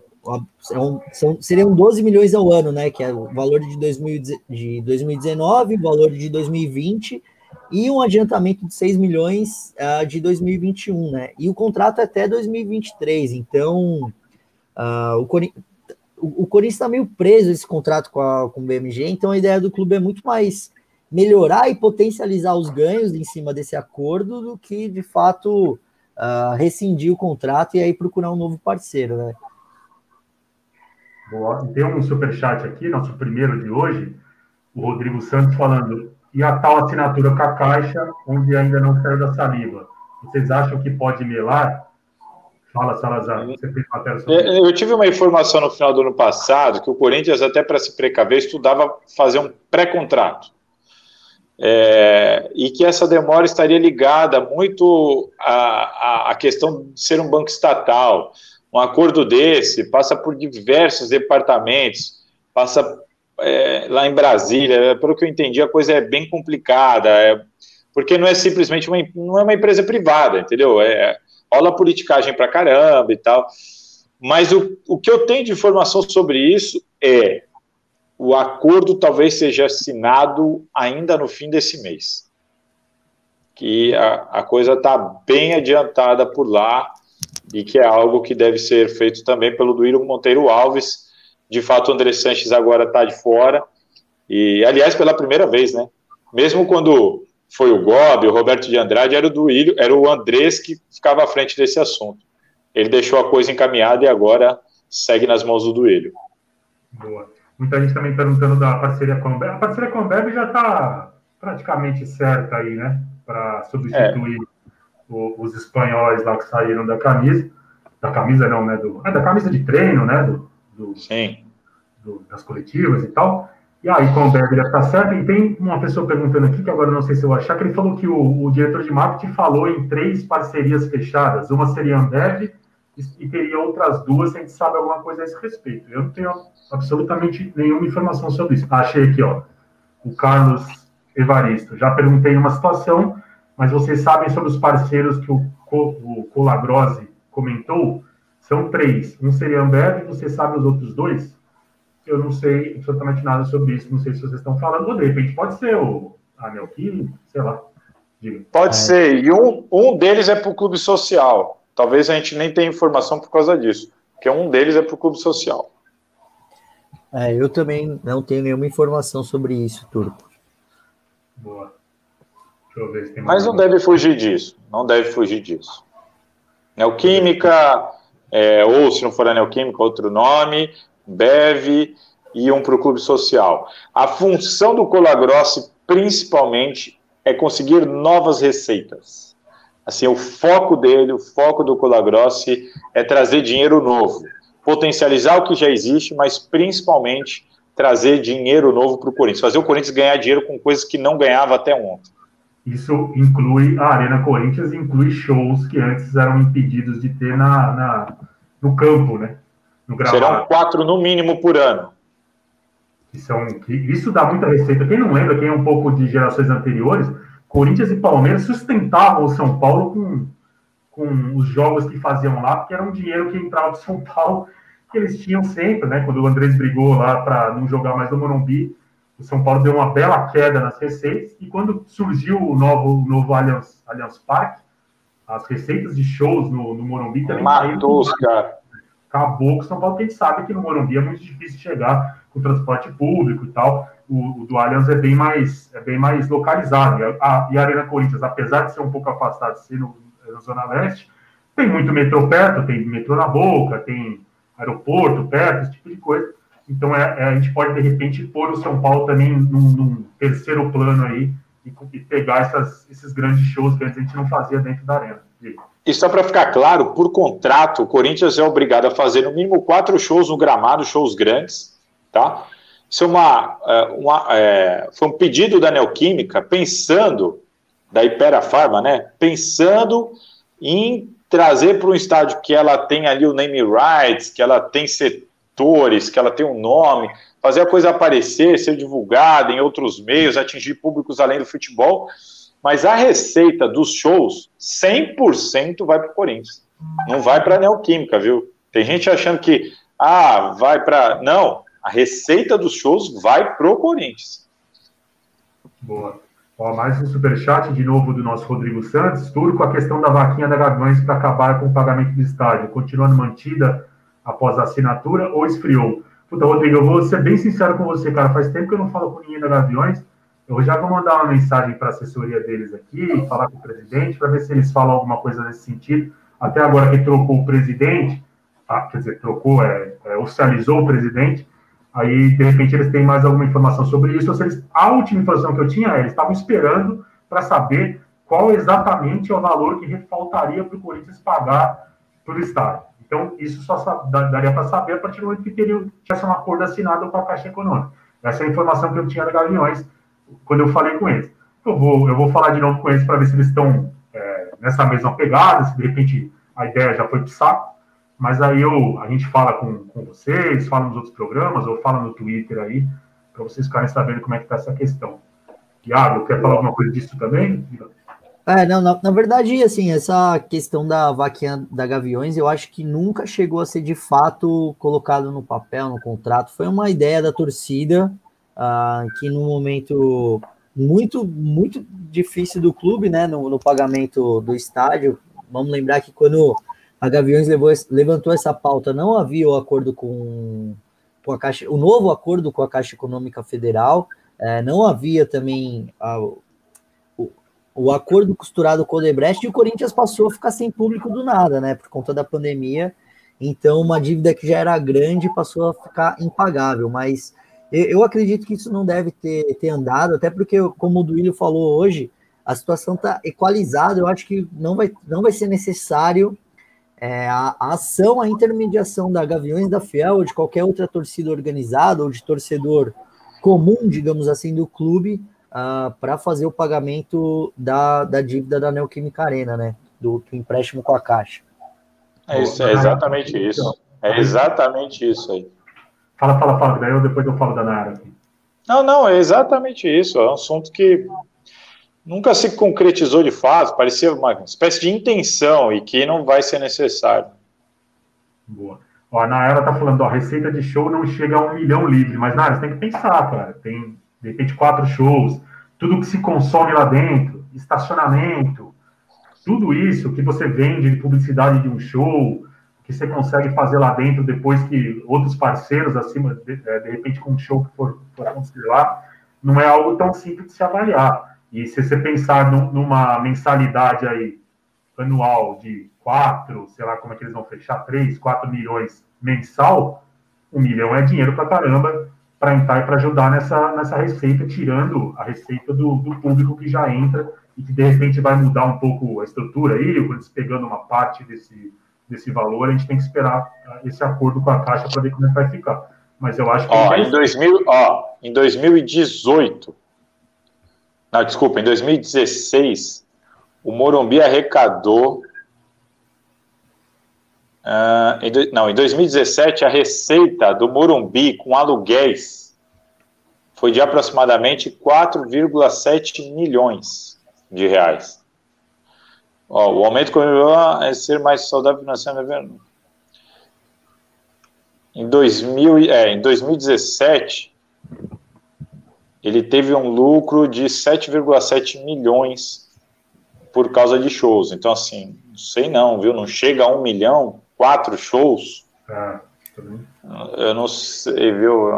são, seriam 12 milhões ao ano, né? Que é o valor de, 2000, de 2019, o valor de 2020 e um adiantamento de 6 milhões uh, de 2021, né? E o contrato é até 2023, então uh, o, Cori o, o Corinthians está meio preso esse contrato com, a, com o BMG, então a ideia do clube é muito mais melhorar e potencializar os ganhos em cima desse acordo do que de fato uh, rescindir o contrato e aí procurar um novo parceiro, né? Boa. Tem um superchat aqui, nosso primeiro de hoje, o Rodrigo Santos falando, e a tal assinatura com a Caixa, onde ainda não saiu da saliva. Vocês acham que pode melar? Fala, Salazar, você fez matéria sobre Eu tive uma informação no final do ano passado que o Corinthians, até para se precaver, estudava fazer um pré-contrato. É, e que essa demora estaria ligada muito à, à questão de ser um banco estatal. Um acordo desse passa por diversos departamentos, passa é, lá em Brasília, pelo que eu entendi, a coisa é bem complicada, é, porque não é simplesmente uma, não é uma empresa privada, entendeu? É, rola politicagem pra caramba e tal. Mas o, o que eu tenho de informação sobre isso é o acordo talvez seja assinado ainda no fim desse mês. Que a, a coisa está bem adiantada por lá e que é algo que deve ser feito também pelo Duírio Monteiro Alves. De fato, o André Sanches agora está de fora. E, aliás, pela primeira vez, né? Mesmo quando foi o Gobi, o Roberto de Andrade, era o Duílio, era o Andrés que ficava à frente desse assunto. Ele deixou a coisa encaminhada e agora segue nas mãos do Duílio. Boa. Muita gente também perguntando da parceria com a Ambev. A parceria com a Ambev já está praticamente certa aí, né? Para substituir é. o, os espanhóis lá que saíram da camisa. Da camisa não, né? Do, é, da camisa de treino, né? Do, do Sim. Do, das coletivas e tal. E aí, com o Ambev já está certo. E tem uma pessoa perguntando aqui, que agora não sei se eu vou achar, que ele falou que o, o diretor de marketing falou em três parcerias fechadas. Uma seria a Ambev e teria outras duas, se a gente sabe alguma coisa a esse respeito. Eu não tenho absolutamente nenhuma informação sobre isso. Achei aqui, ó, o Carlos Evaristo. Já perguntei uma situação, mas vocês sabem sobre os parceiros que o, o Colagrose comentou? São três. Um seria Ambev, você sabe os outros dois? Eu não sei absolutamente nada sobre isso, não sei se vocês estão falando, ou de repente pode ser o Anel sei lá. Diga. Pode é. ser, e um, um deles é para o clube social. Talvez a gente nem tenha informação por causa disso, porque um deles é para o clube social. É, eu também não tenho nenhuma informação sobre isso, Turco. Boa. Deixa eu ver se tem mais Mas não deve fugir disso. Não deve fugir disso. Neoquímica, é, ou se não for a Neoquímica, outro nome, BEV e um para o clube social. A função do Colagrossi, principalmente, é conseguir novas receitas. Assim, o foco dele, o foco do Colagrossi é trazer dinheiro novo potencializar o que já existe, mas principalmente trazer dinheiro novo para o Corinthians, fazer o Corinthians ganhar dinheiro com coisas que não ganhava até ontem. Isso inclui a Arena Corinthians, inclui shows que antes eram impedidos de ter na, na no campo, né? No Serão quatro no mínimo por ano. Que são, que, isso dá muita receita. Quem não lembra, quem é um pouco de gerações anteriores, Corinthians e Palmeiras sustentavam o São Paulo com com os jogos que faziam lá, porque era um dinheiro que entrava de São Paulo, que eles tinham sempre, né? Quando o Andrés brigou lá para não jogar mais no Morumbi, o São Paulo deu uma bela queda nas receitas, e quando surgiu o novo, o novo Allianz, Allianz Parque, as receitas de shows no, no Morumbi também Matou os caras. Acabou com o São Paulo, porque a gente sabe que no Morumbi é muito difícil chegar com transporte público e tal. O, o do Allianz é bem mais, é bem mais localizado. E a, e a Arena Corinthians, apesar de ser um pouco afastado, ser no, na Zona Leste, tem muito metrô perto, tem metrô na boca, tem aeroporto perto, esse tipo de coisa. Então, é, é, a gente pode, de repente, pôr o São Paulo também num, num terceiro plano aí e, e pegar essas, esses grandes shows que antes a gente não fazia dentro da arena. E só para ficar claro, por contrato, o Corinthians é obrigado a fazer no mínimo quatro shows no gramado, shows grandes, tá? Isso é uma, é, uma é, foi um pedido da Neoquímica, pensando da Ipera Pharma, né? Pensando em trazer para um estádio que ela tem ali o name rights, que ela tem setores, que ela tem um nome, fazer a coisa aparecer, ser divulgada em outros meios, atingir públicos além do futebol. Mas a receita dos shows, 100% vai para o Corinthians. Não vai para a Neoquímica, viu? Tem gente achando que, ah, vai para. Não, a receita dos shows vai para o Corinthians. Boa. Ó, mais um superchat de novo do nosso Rodrigo Santos. Turco, a questão da vaquinha da Gaviões para acabar com o pagamento do estádio, continuando mantida após a assinatura ou esfriou? Puta, Rodrigo, eu vou ser bem sincero com você, cara. Faz tempo que eu não falo com ninguém da Gaviões. Eu já vou mandar uma mensagem para a assessoria deles aqui, falar com o presidente, para ver se eles falam alguma coisa nesse sentido. Até agora que trocou o presidente, ah, quer dizer, trocou, é, é, oficializou o presidente, aí de repente eles têm mais alguma informação sobre isso. Ou seja, a última informação que eu tinha é eles estavam esperando para saber qual exatamente é o valor que faltaria para o Corinthians pagar para o Estado. Então, isso só daria para saber a partir do momento que teria, tivesse um acordo assinado com a Caixa Econômica. Essa é a informação que eu tinha da Gaviões quando eu falei com eles. Eu vou, eu vou falar de novo com eles para ver se eles estão é, nessa mesma pegada, se de repente a ideia já foi para saco. Mas aí eu, a gente fala com, com vocês, fala nos outros programas, ou fala no Twitter aí, para vocês ficarem sabendo como é que está essa questão. Iago, quer falar alguma coisa disso também? É, não, na, na, verdade, assim, essa questão da vaquinha da Gaviões, eu acho que nunca chegou a ser de fato colocado no papel, no contrato. Foi uma ideia da torcida, uh, que no momento muito, muito difícil do clube, né, no, no, pagamento do estádio. Vamos lembrar que quando a Gaviões levou, levantou essa pauta, não havia o acordo com, com a Caixa, o novo acordo com a Caixa Econômica Federal, é, não havia também a, o acordo costurado com o Odebrecht e o Corinthians passou a ficar sem público do nada, né, por conta da pandemia. Então, uma dívida que já era grande passou a ficar impagável. Mas eu, eu acredito que isso não deve ter, ter andado, até porque, como o Duílio falou hoje, a situação está equalizada. Eu acho que não vai, não vai ser necessário é, a, a, ação, a intermediação da Gaviões da Fiel ou de qualquer outra torcida organizada ou de torcedor comum, digamos assim, do clube uh, ah, para fazer o pagamento da, da dívida da Neoquímica Arena, né? Do, do, empréstimo com a Caixa. É, isso, é exatamente isso. É exatamente isso aí. Fala, fala, fala, daí eu depois eu falo da Nara. Não, não, é exatamente isso. É um assunto que nunca se concretizou de fato, parecia uma espécie de intenção e que não vai ser necessário. Boa. Ó, a Nayara tá falando, ó, a receita de show não chega a um milhão livre, mas Nara, você tem que pensar, cara. Tem de repente quatro shows, tudo que se consome lá dentro, estacionamento, tudo isso que você vende de publicidade de um show, que você consegue fazer lá dentro depois que outros parceiros acima, de, é, de repente com um show que for, for acontecer lá, não é algo tão simples de se avaliar. E se você pensar numa mensalidade aí anual de quatro, sei lá como é que eles vão fechar, três, quatro milhões mensal, um milhão é dinheiro para caramba para entrar e para ajudar nessa, nessa receita, tirando a receita do, do, público que já entra e que de repente vai mudar um pouco a estrutura aí, eles pegando uma parte desse, desse valor, a gente tem que esperar ah, esse acordo com a Caixa para ver como é que vai ficar. Mas eu acho que. Ó, em, 2000, ó, em 2018, não, desculpa, em 2016, o Morumbi arrecadou Uh, em do, não, em 2017, a receita do Morumbi com aluguéis foi de aproximadamente 4,7 milhões de reais. Ó, o aumento comemorou é ser mais saudável financeiramente. Em, 2000, é, em 2017, ele teve um lucro de 7,7 milhões por causa de shows. Então, assim, não sei não, viu? Não chega a um milhão, quatro shows. Ah, eu não sei, viu?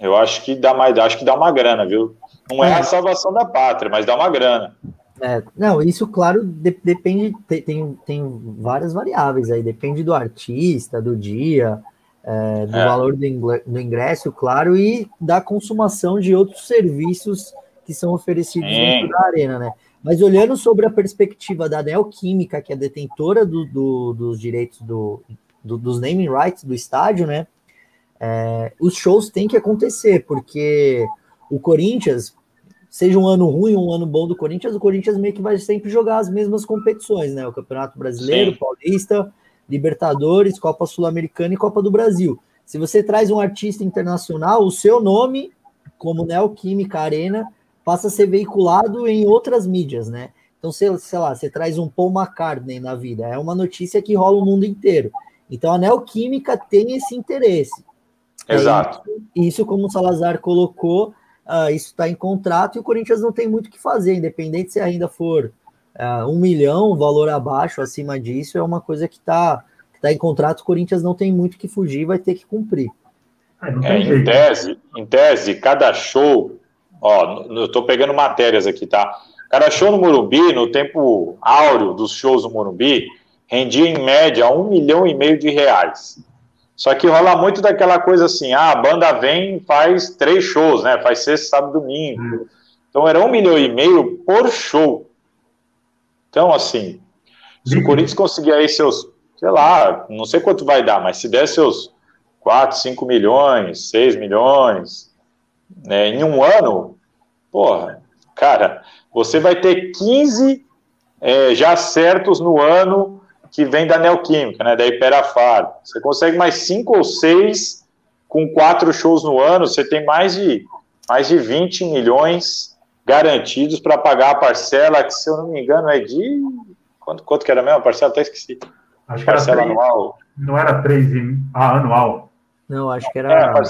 Eu acho que dá mais, acho que dá uma grana, viu? Não é, a salvação da pátria, mas dá uma grana. É, não, isso, claro, de, depende, tem, tem várias variáveis aí, depende do artista, do dia, é, do é. valor do, ingresso, claro, e da consumação de outros serviços que são oferecidos dentro da arena, né? Mas olhando sobre a perspectiva da Neoquímica, que é detentora do, do, dos direitos do, dos naming rights do estádio, né? É, os shows têm que acontecer, porque o Corinthians, seja um ano ruim ou um ano bom do Corinthians, o Corinthians meio que vai sempre jogar as mesmas competições, né? O Campeonato Brasileiro, Sim. Paulista, Libertadores, Copa Sul-Americana e Copa do Brasil. Se você traz um artista internacional, o seu nome, como Neoquímica Arena, passa a ser veiculado em outras mídias, né? Então, sei, sei lá, você traz um Paul McCartney na vida, é uma notícia que rola o mundo inteiro. Então, a Neoquímica tem esse interesse. Exato. Isso, isso, como o Salazar colocou, uh, isso está em contrato e o Corinthians não tem muito o que fazer, independente se ainda for uh, um milhão, valor abaixo, acima disso, é uma coisa que está tá em contrato, o Corinthians não tem muito que fugir, vai ter que cumprir. É, em, tese, em tese, cada show Ó, eu tô pegando matérias aqui, tá? Cada show no Morumbi, no tempo áureo dos shows no Morumbi, rendia em média um milhão e meio de reais. Só que rola muito daquela coisa assim, ah, a banda vem faz três shows, né? Faz sexta, sábado, domingo. Então era um milhão e meio por show. Então, assim, se o Corinthians conseguir aí seus, sei lá, não sei quanto vai dar, mas se der seus 4, 5 milhões, 6 milhões, né, em um ano, porra, cara, você vai ter 15 é, já certos no ano que vem da Neoquímica, né, da Hiperafar. Você consegue mais 5 ou 6 com quatro shows no ano, você tem mais de, mais de 20 milhões garantidos para pagar a parcela, que se eu não me engano é de. Quanto, quanto que era mesmo a parcela? Até esqueci. Acho parcela que era 3, anual. Não era 3 ah, anual. Não, acho que era é,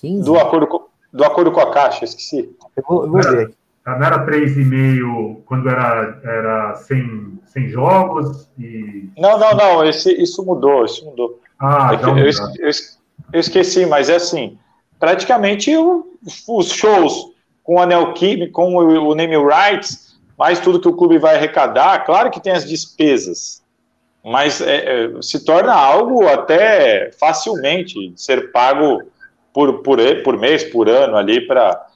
15. Do acordo, com, do acordo com a Caixa, esqueci. Eu vou, eu vou ver aqui. Não era 3,5 quando era, era sem, sem jogos? E... Não, não, não. Esse, isso mudou, isso mudou. Ah, é eu, eu, eu, esqueci, mas é assim. Praticamente o, os shows com o Anel Kim, com o, o Name Rights, mais tudo que o clube vai arrecadar, claro que tem as despesas, mas é, é, se torna algo até facilmente ser pago por, por, por mês, por ano ali para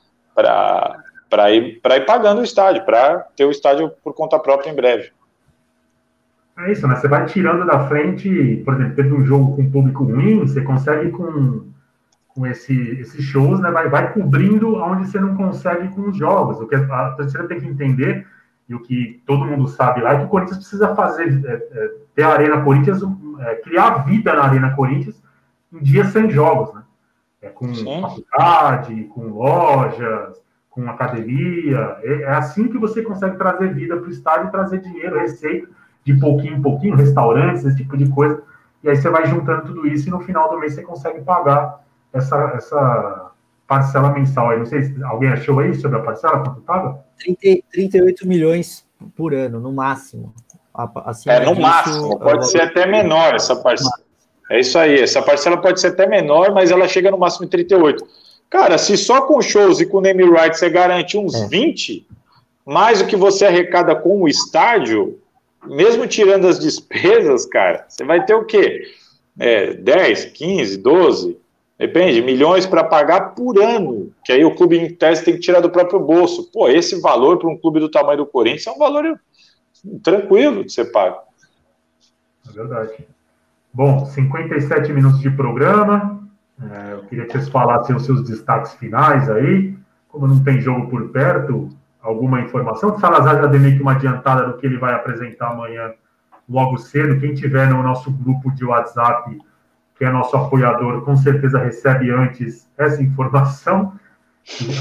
para ir, ir pagando o estádio, para ter o estádio por conta própria em breve. É isso, né? Você vai tirando da frente, por exemplo, teve um jogo com público ruim, você consegue com, com esse, esses shows, né? Vai, vai cobrindo onde você não consegue com os jogos. O que a torcida tem que entender, e o que todo mundo sabe lá, é que o Corinthians precisa fazer, é, é, ter a Arena Corinthians, é, criar vida na Arena Corinthians em dias sem jogos, né? É com Sim. faculdade, com lojas, com academia. É, é, assim que você consegue trazer vida para o estádio e trazer dinheiro, receita, de pouquinho em pouquinho, restaurantes, esse tipo de coisa. E aí você vai juntando tudo isso e no final do mês você consegue pagar essa, essa parcela mensal aí. Não sei se alguém achou aí sobre a parcela, quanto estava? 38 milhões por ano, no máximo. Assim, é, no disso, máximo. Pode ser até menor essa parcela. É isso aí. Essa parcela pode ser até menor, mas ela chega no máximo em 38. Cara, se só com shows e com name rights você garante uns é. 20, mais o que você arrecada com o estádio, mesmo tirando as despesas, cara, você vai ter o quê? É, 10, 15, 12, depende, milhões para pagar por ano, que aí o clube em tese tem que tirar do próprio bolso. Pô, esse valor para um clube do tamanho do Corinthians é um valor tranquilo de ser pago. É verdade. Bom, 57 minutos de programa. É, eu queria que vocês falassem os seus destaques finais aí. Como não tem jogo por perto, alguma informação? O Salazar já deu meio que uma adiantada do que ele vai apresentar amanhã, logo cedo. Quem tiver no nosso grupo de WhatsApp, que é nosso apoiador, com certeza recebe antes essa informação.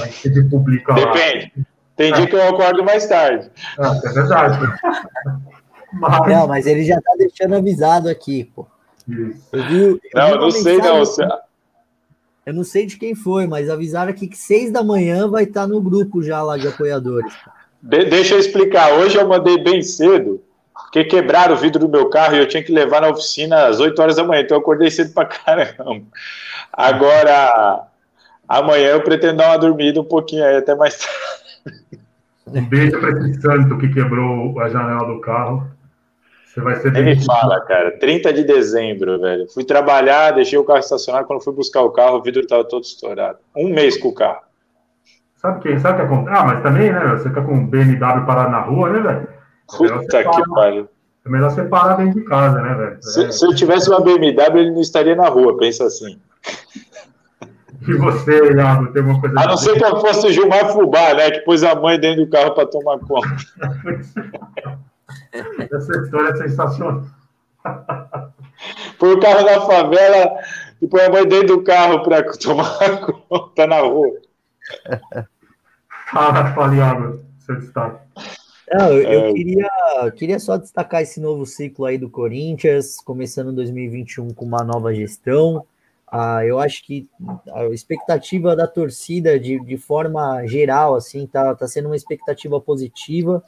A gente publica lá. Depende. Tem dia que eu acordo mais tarde. Ah, é verdade. (laughs) mas... Não, mas ele já está deixando avisado aqui, pô. Isso. Eu vi, eu não, eu não sei, não. Eu não sei de quem foi, mas avisaram aqui que seis da manhã vai estar no grupo já lá de apoiadores. De deixa eu explicar. Hoje eu mandei bem cedo, porque quebraram o vidro do meu carro e eu tinha que levar na oficina às 8 horas da manhã, então eu acordei cedo pra caramba. Agora, amanhã eu pretendo dar uma dormida um pouquinho aí, até mais tarde. Um beijo para esse santo que quebrou a janela do carro. Você vai ser Nem me fala, cara. 30 de dezembro, velho. Fui trabalhar, deixei o carro estacionado. Quando fui buscar o carro, o vidro estava todo estourado. Um mês com o carro. Sabe quem? Sabe o que acontece? Ah, mas também, né? Você fica com um BMW parado na rua, né, velho? Puta que pariu. É melhor você parar dentro de casa, né, velho? Se, é. se, eu tivesse uma BMW, ele não estaria na rua, pensa assim. E você, Iago, tem uma coisa. A não ser que eu fosse o Gilmar Fubá, né? Que pôs a mãe dentro do carro para tomar conta. (laughs) Essa história é sensacional. Põe o carro na favela e põe a mãe dentro do carro para tomar conta na rua. Fala, Faliago, seu destaque. Não, eu, eu é... queria, queria só destacar esse novo ciclo aí do Corinthians, começando em 2021 com uma nova gestão. Ah, eu acho que a expectativa da torcida, de, de forma geral, assim, tá, tá sendo uma expectativa positiva.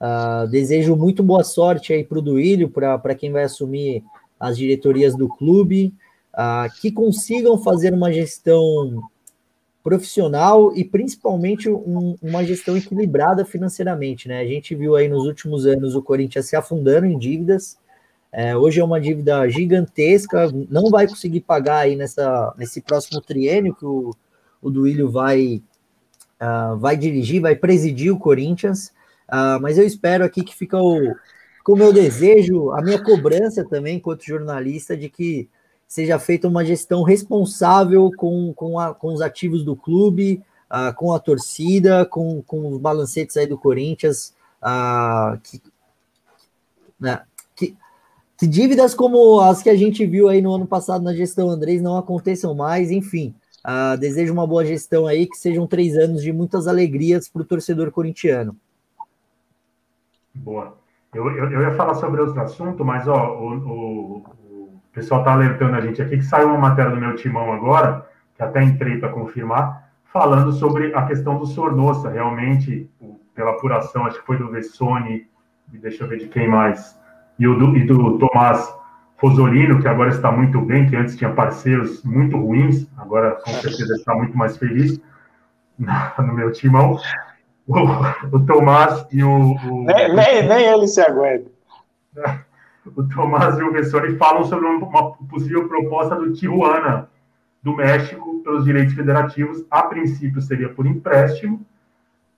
Uh, desejo muito boa sorte aí para o Duílio, para quem vai assumir as diretorias do clube, uh, que consigam fazer uma gestão profissional e principalmente um, uma gestão equilibrada financeiramente, né? A gente viu aí nos últimos anos o Corinthians se afundando em dívidas, É, hoje é uma dívida gigantesca, não vai conseguir pagar aí nessa, nesse próximo triênio que o, o Duílio vai, uh, vai dirigir, vai presidir o Corinthians. Uh, mas eu espero aqui que fica o, com o meu desejo, a minha cobrança também, enquanto jornalista, de que seja feita uma gestão responsável com, com, a, com os ativos do clube, uh, com a torcida, com, com os balancetes aí do Corinthians, uh, que, né, que, que, dívidas como as que a gente viu aí no ano passado na gestão Andrés não aconteçam mais, enfim. Uh, desejo uma boa gestão aí, que sejam três anos de muitas alegrias para o torcedor corintiano. Boa. Eu, eu, eu, ia falar sobre outro assunto, mas ó, o, o, pessoal está alertando a gente aqui que saiu uma matéria do meu timão agora, que até entrei para confirmar, falando sobre a questão do Sornossa. Realmente, pela apuração, acho que foi do Vessone, e deixa eu ver de quem mais, e, do, e do Tomás Rosolino, que agora está muito bem, que antes tinha parceiros muito ruins, agora com certeza está muito mais feliz no meu timão o, o Tomás e o. o nem, nem, nem, ele se aguenta. (laughs) O Tomás e o Vessori falam sobre uma possível proposta do Tijuana, do México, pelos direitos federativos. A princípio seria por empréstimo,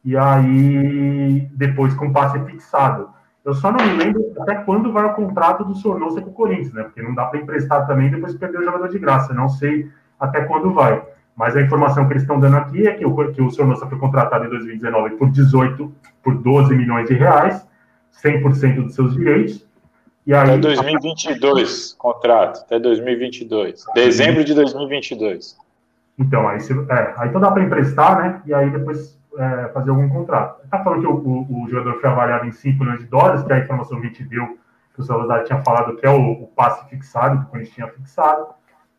e aí depois com passe fixado. Eu só não me lembro até quando vai o contrato do Sornosa com o Corinthians, né? Porque não dá para emprestar também depois perder o jogador de graça. Não sei até quando vai. Mas a informação que eles estão dando aqui é que o, que o Sornosa foi contratado em 2019 por 18, por 12 milhões de reais, 100% dos seus direitos. E aí, até 2022, contrato, até 2022. Dezembro de 2022. Então, aí, é, aí então dá para emprestar, né? E aí depois é, fazer algum contrato. Está falando que o, o, o, jogador foi avaliado em 5 milhões de dólares, que é a informação que a gente deu, que o Salazar tinha falado que é o, o passe fixado, que o Corinthians tinha fixado.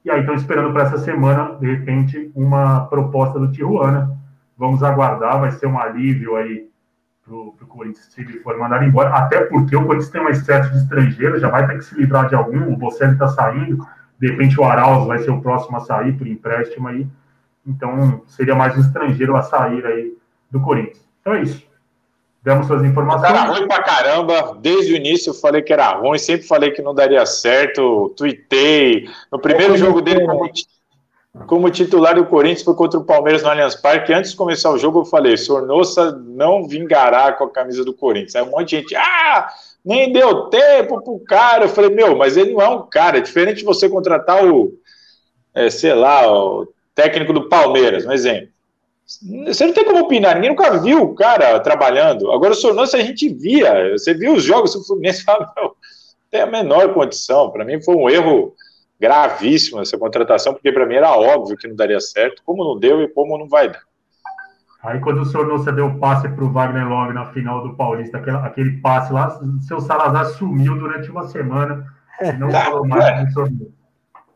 E aí estão esperando para essa semana, de repente, uma proposta do Tijuana. Vamos aguardar, vai ser um alívio aí para o Corinthians se ele for mandado embora, até porque o Corinthians tem um excesso de estrangeiros, já vai ter que se livrar de algum, o Bocelli está saindo, de repente o Arauz vai ser o próximo a sair por empréstimo aí, então seria mais um estrangeiro a sair aí do Corinthians. Então é isso demos suas informações. Era ruim pra caramba, desde o início eu falei que era ruim, sempre falei que não daria certo, tuitei. No primeiro jogo dele como, como, titular do Corinthians foi contra o Palmeiras no Allianz Parque. Antes de começar o jogo eu falei, Sornossa não vingará com a camisa do Corinthians. Aí um monte de gente, ah, nem deu tempo pro cara. Eu falei, meu, mas ele não é um cara, é diferente de você contratar o, é, sei lá, o técnico do Palmeiras, um exemplo. Você não tem como opinar, ninguém nunca viu o cara trabalhando. Agora, o Sornosa a gente via, você viu os jogos do Fluminense (laughs) fala, não, tem a menor condição. Para mim foi um erro gravíssimo essa contratação, porque para mim era óbvio que não daria certo, como não deu e como não vai dar. Aí quando o Sornosa deu o passe para o Wagner Love na final do Paulista, aquele, aquele passe lá, seu Salazar sumiu durante uma semana e não (laughs) falou mais do Sornosa.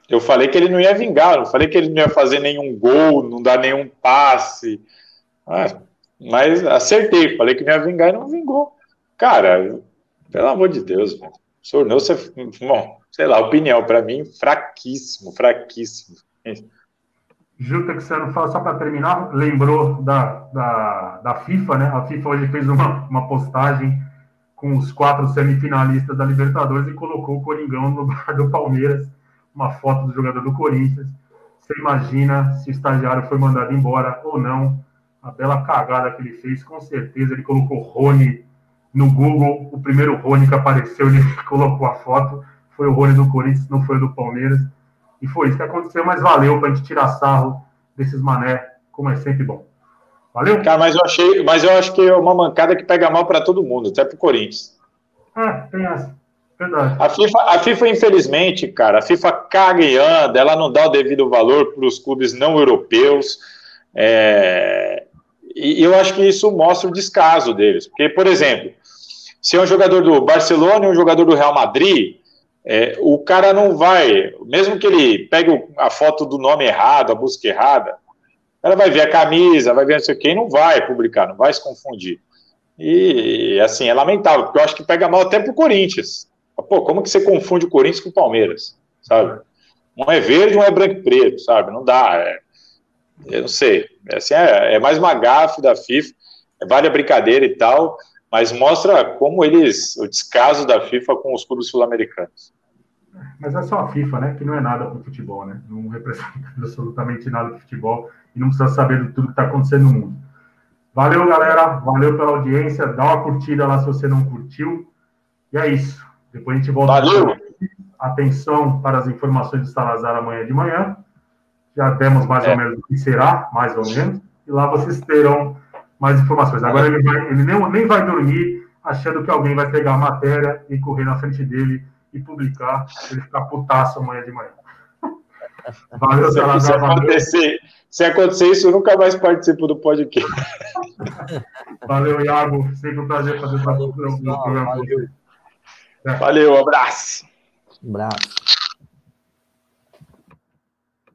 Eu falei que ele não ia vingar, não falei que ele não ia fazer nenhum gol, não dar nenhum passe. Ah, mas acertei, falei que não ia vingar e não vingou. Cara, pelo amor de Deus, velho. Tornou-se, bom, sei lá, opinião, para mim, fraquíssimo, fraquíssimo. Juta, que você não fala, só para terminar, lembrou da, da, da FIFA, né? A FIFA hoje fez uma, uma postagem com os quatro semifinalistas da Libertadores e colocou o Coringão no lugar do Palmeiras uma foto do jogador do Corinthians. Você imagina se o estagiário foi mandado embora ou não. A bela cagada que ele fez, com certeza ele colocou Rony no Google. O primeiro Rony que apareceu, ele (laughs) colocou a foto. Foi o Rony do Corinthians, não foi o do Palmeiras. E foi isso que aconteceu, mas valeu para a gente tirar sarro desses mané, como é sempre bom. Valeu? Cara, mas eu achei, mas eu acho que é uma mancada que pega mal para todo mundo, até para o Corinthians. É, tem essa. Verdade. A FIFA, a FIFA, infelizmente, cara, a FIFA caga e anda, ela não dá o devido valor para os clubes não europeus. É... E eu acho que isso mostra o descaso deles. Porque, por exemplo, se é um jogador do Barcelona e um jogador do Real Madrid, é, o cara não vai, mesmo que ele pegue a foto do nome errado, a busca errada, ela vai ver a camisa, vai ver não sei o que, não vai publicar, não vai se confundir. E, assim, é lamentável, porque eu acho que pega mal até pro Corinthians. Pô, como que você confunde o Corinthians com o Palmeiras, sabe? Um é verde, um é branco e preto, sabe? Não dá. É, eu não sei. É, assim, é, é mais uma gafe da FIFA, vale a brincadeira e tal, mas mostra como eles, o descaso da FIFA com os clubes sul-americanos. Mas é só a FIFA, né? Que não é nada para o futebol, né? Não representa (laughs) absolutamente nada para futebol e não precisa saber de tudo que está acontecendo no mundo. Valeu, galera. Valeu pela audiência. Dá uma curtida lá se você não curtiu. E é isso. Depois a gente volta. Valeu. Atenção para as informações do Salazar amanhã de manhã. Já demos mais é. ou menos o que será, mais ou menos. E lá vocês terão mais informações. Agora ele, vai, ele nem, nem vai dormir achando que alguém vai pegar a matéria e correr na frente dele e publicar. Ele ficar putaço amanhã de manhã. (laughs) Valeu, Salazar. Se acontecer, se acontecer isso, eu nunca mais participo do podcast. (laughs) Valeu, Iago. Sempre um prazer fazer parte do programa. Valeu, valeu abraço. Abraço.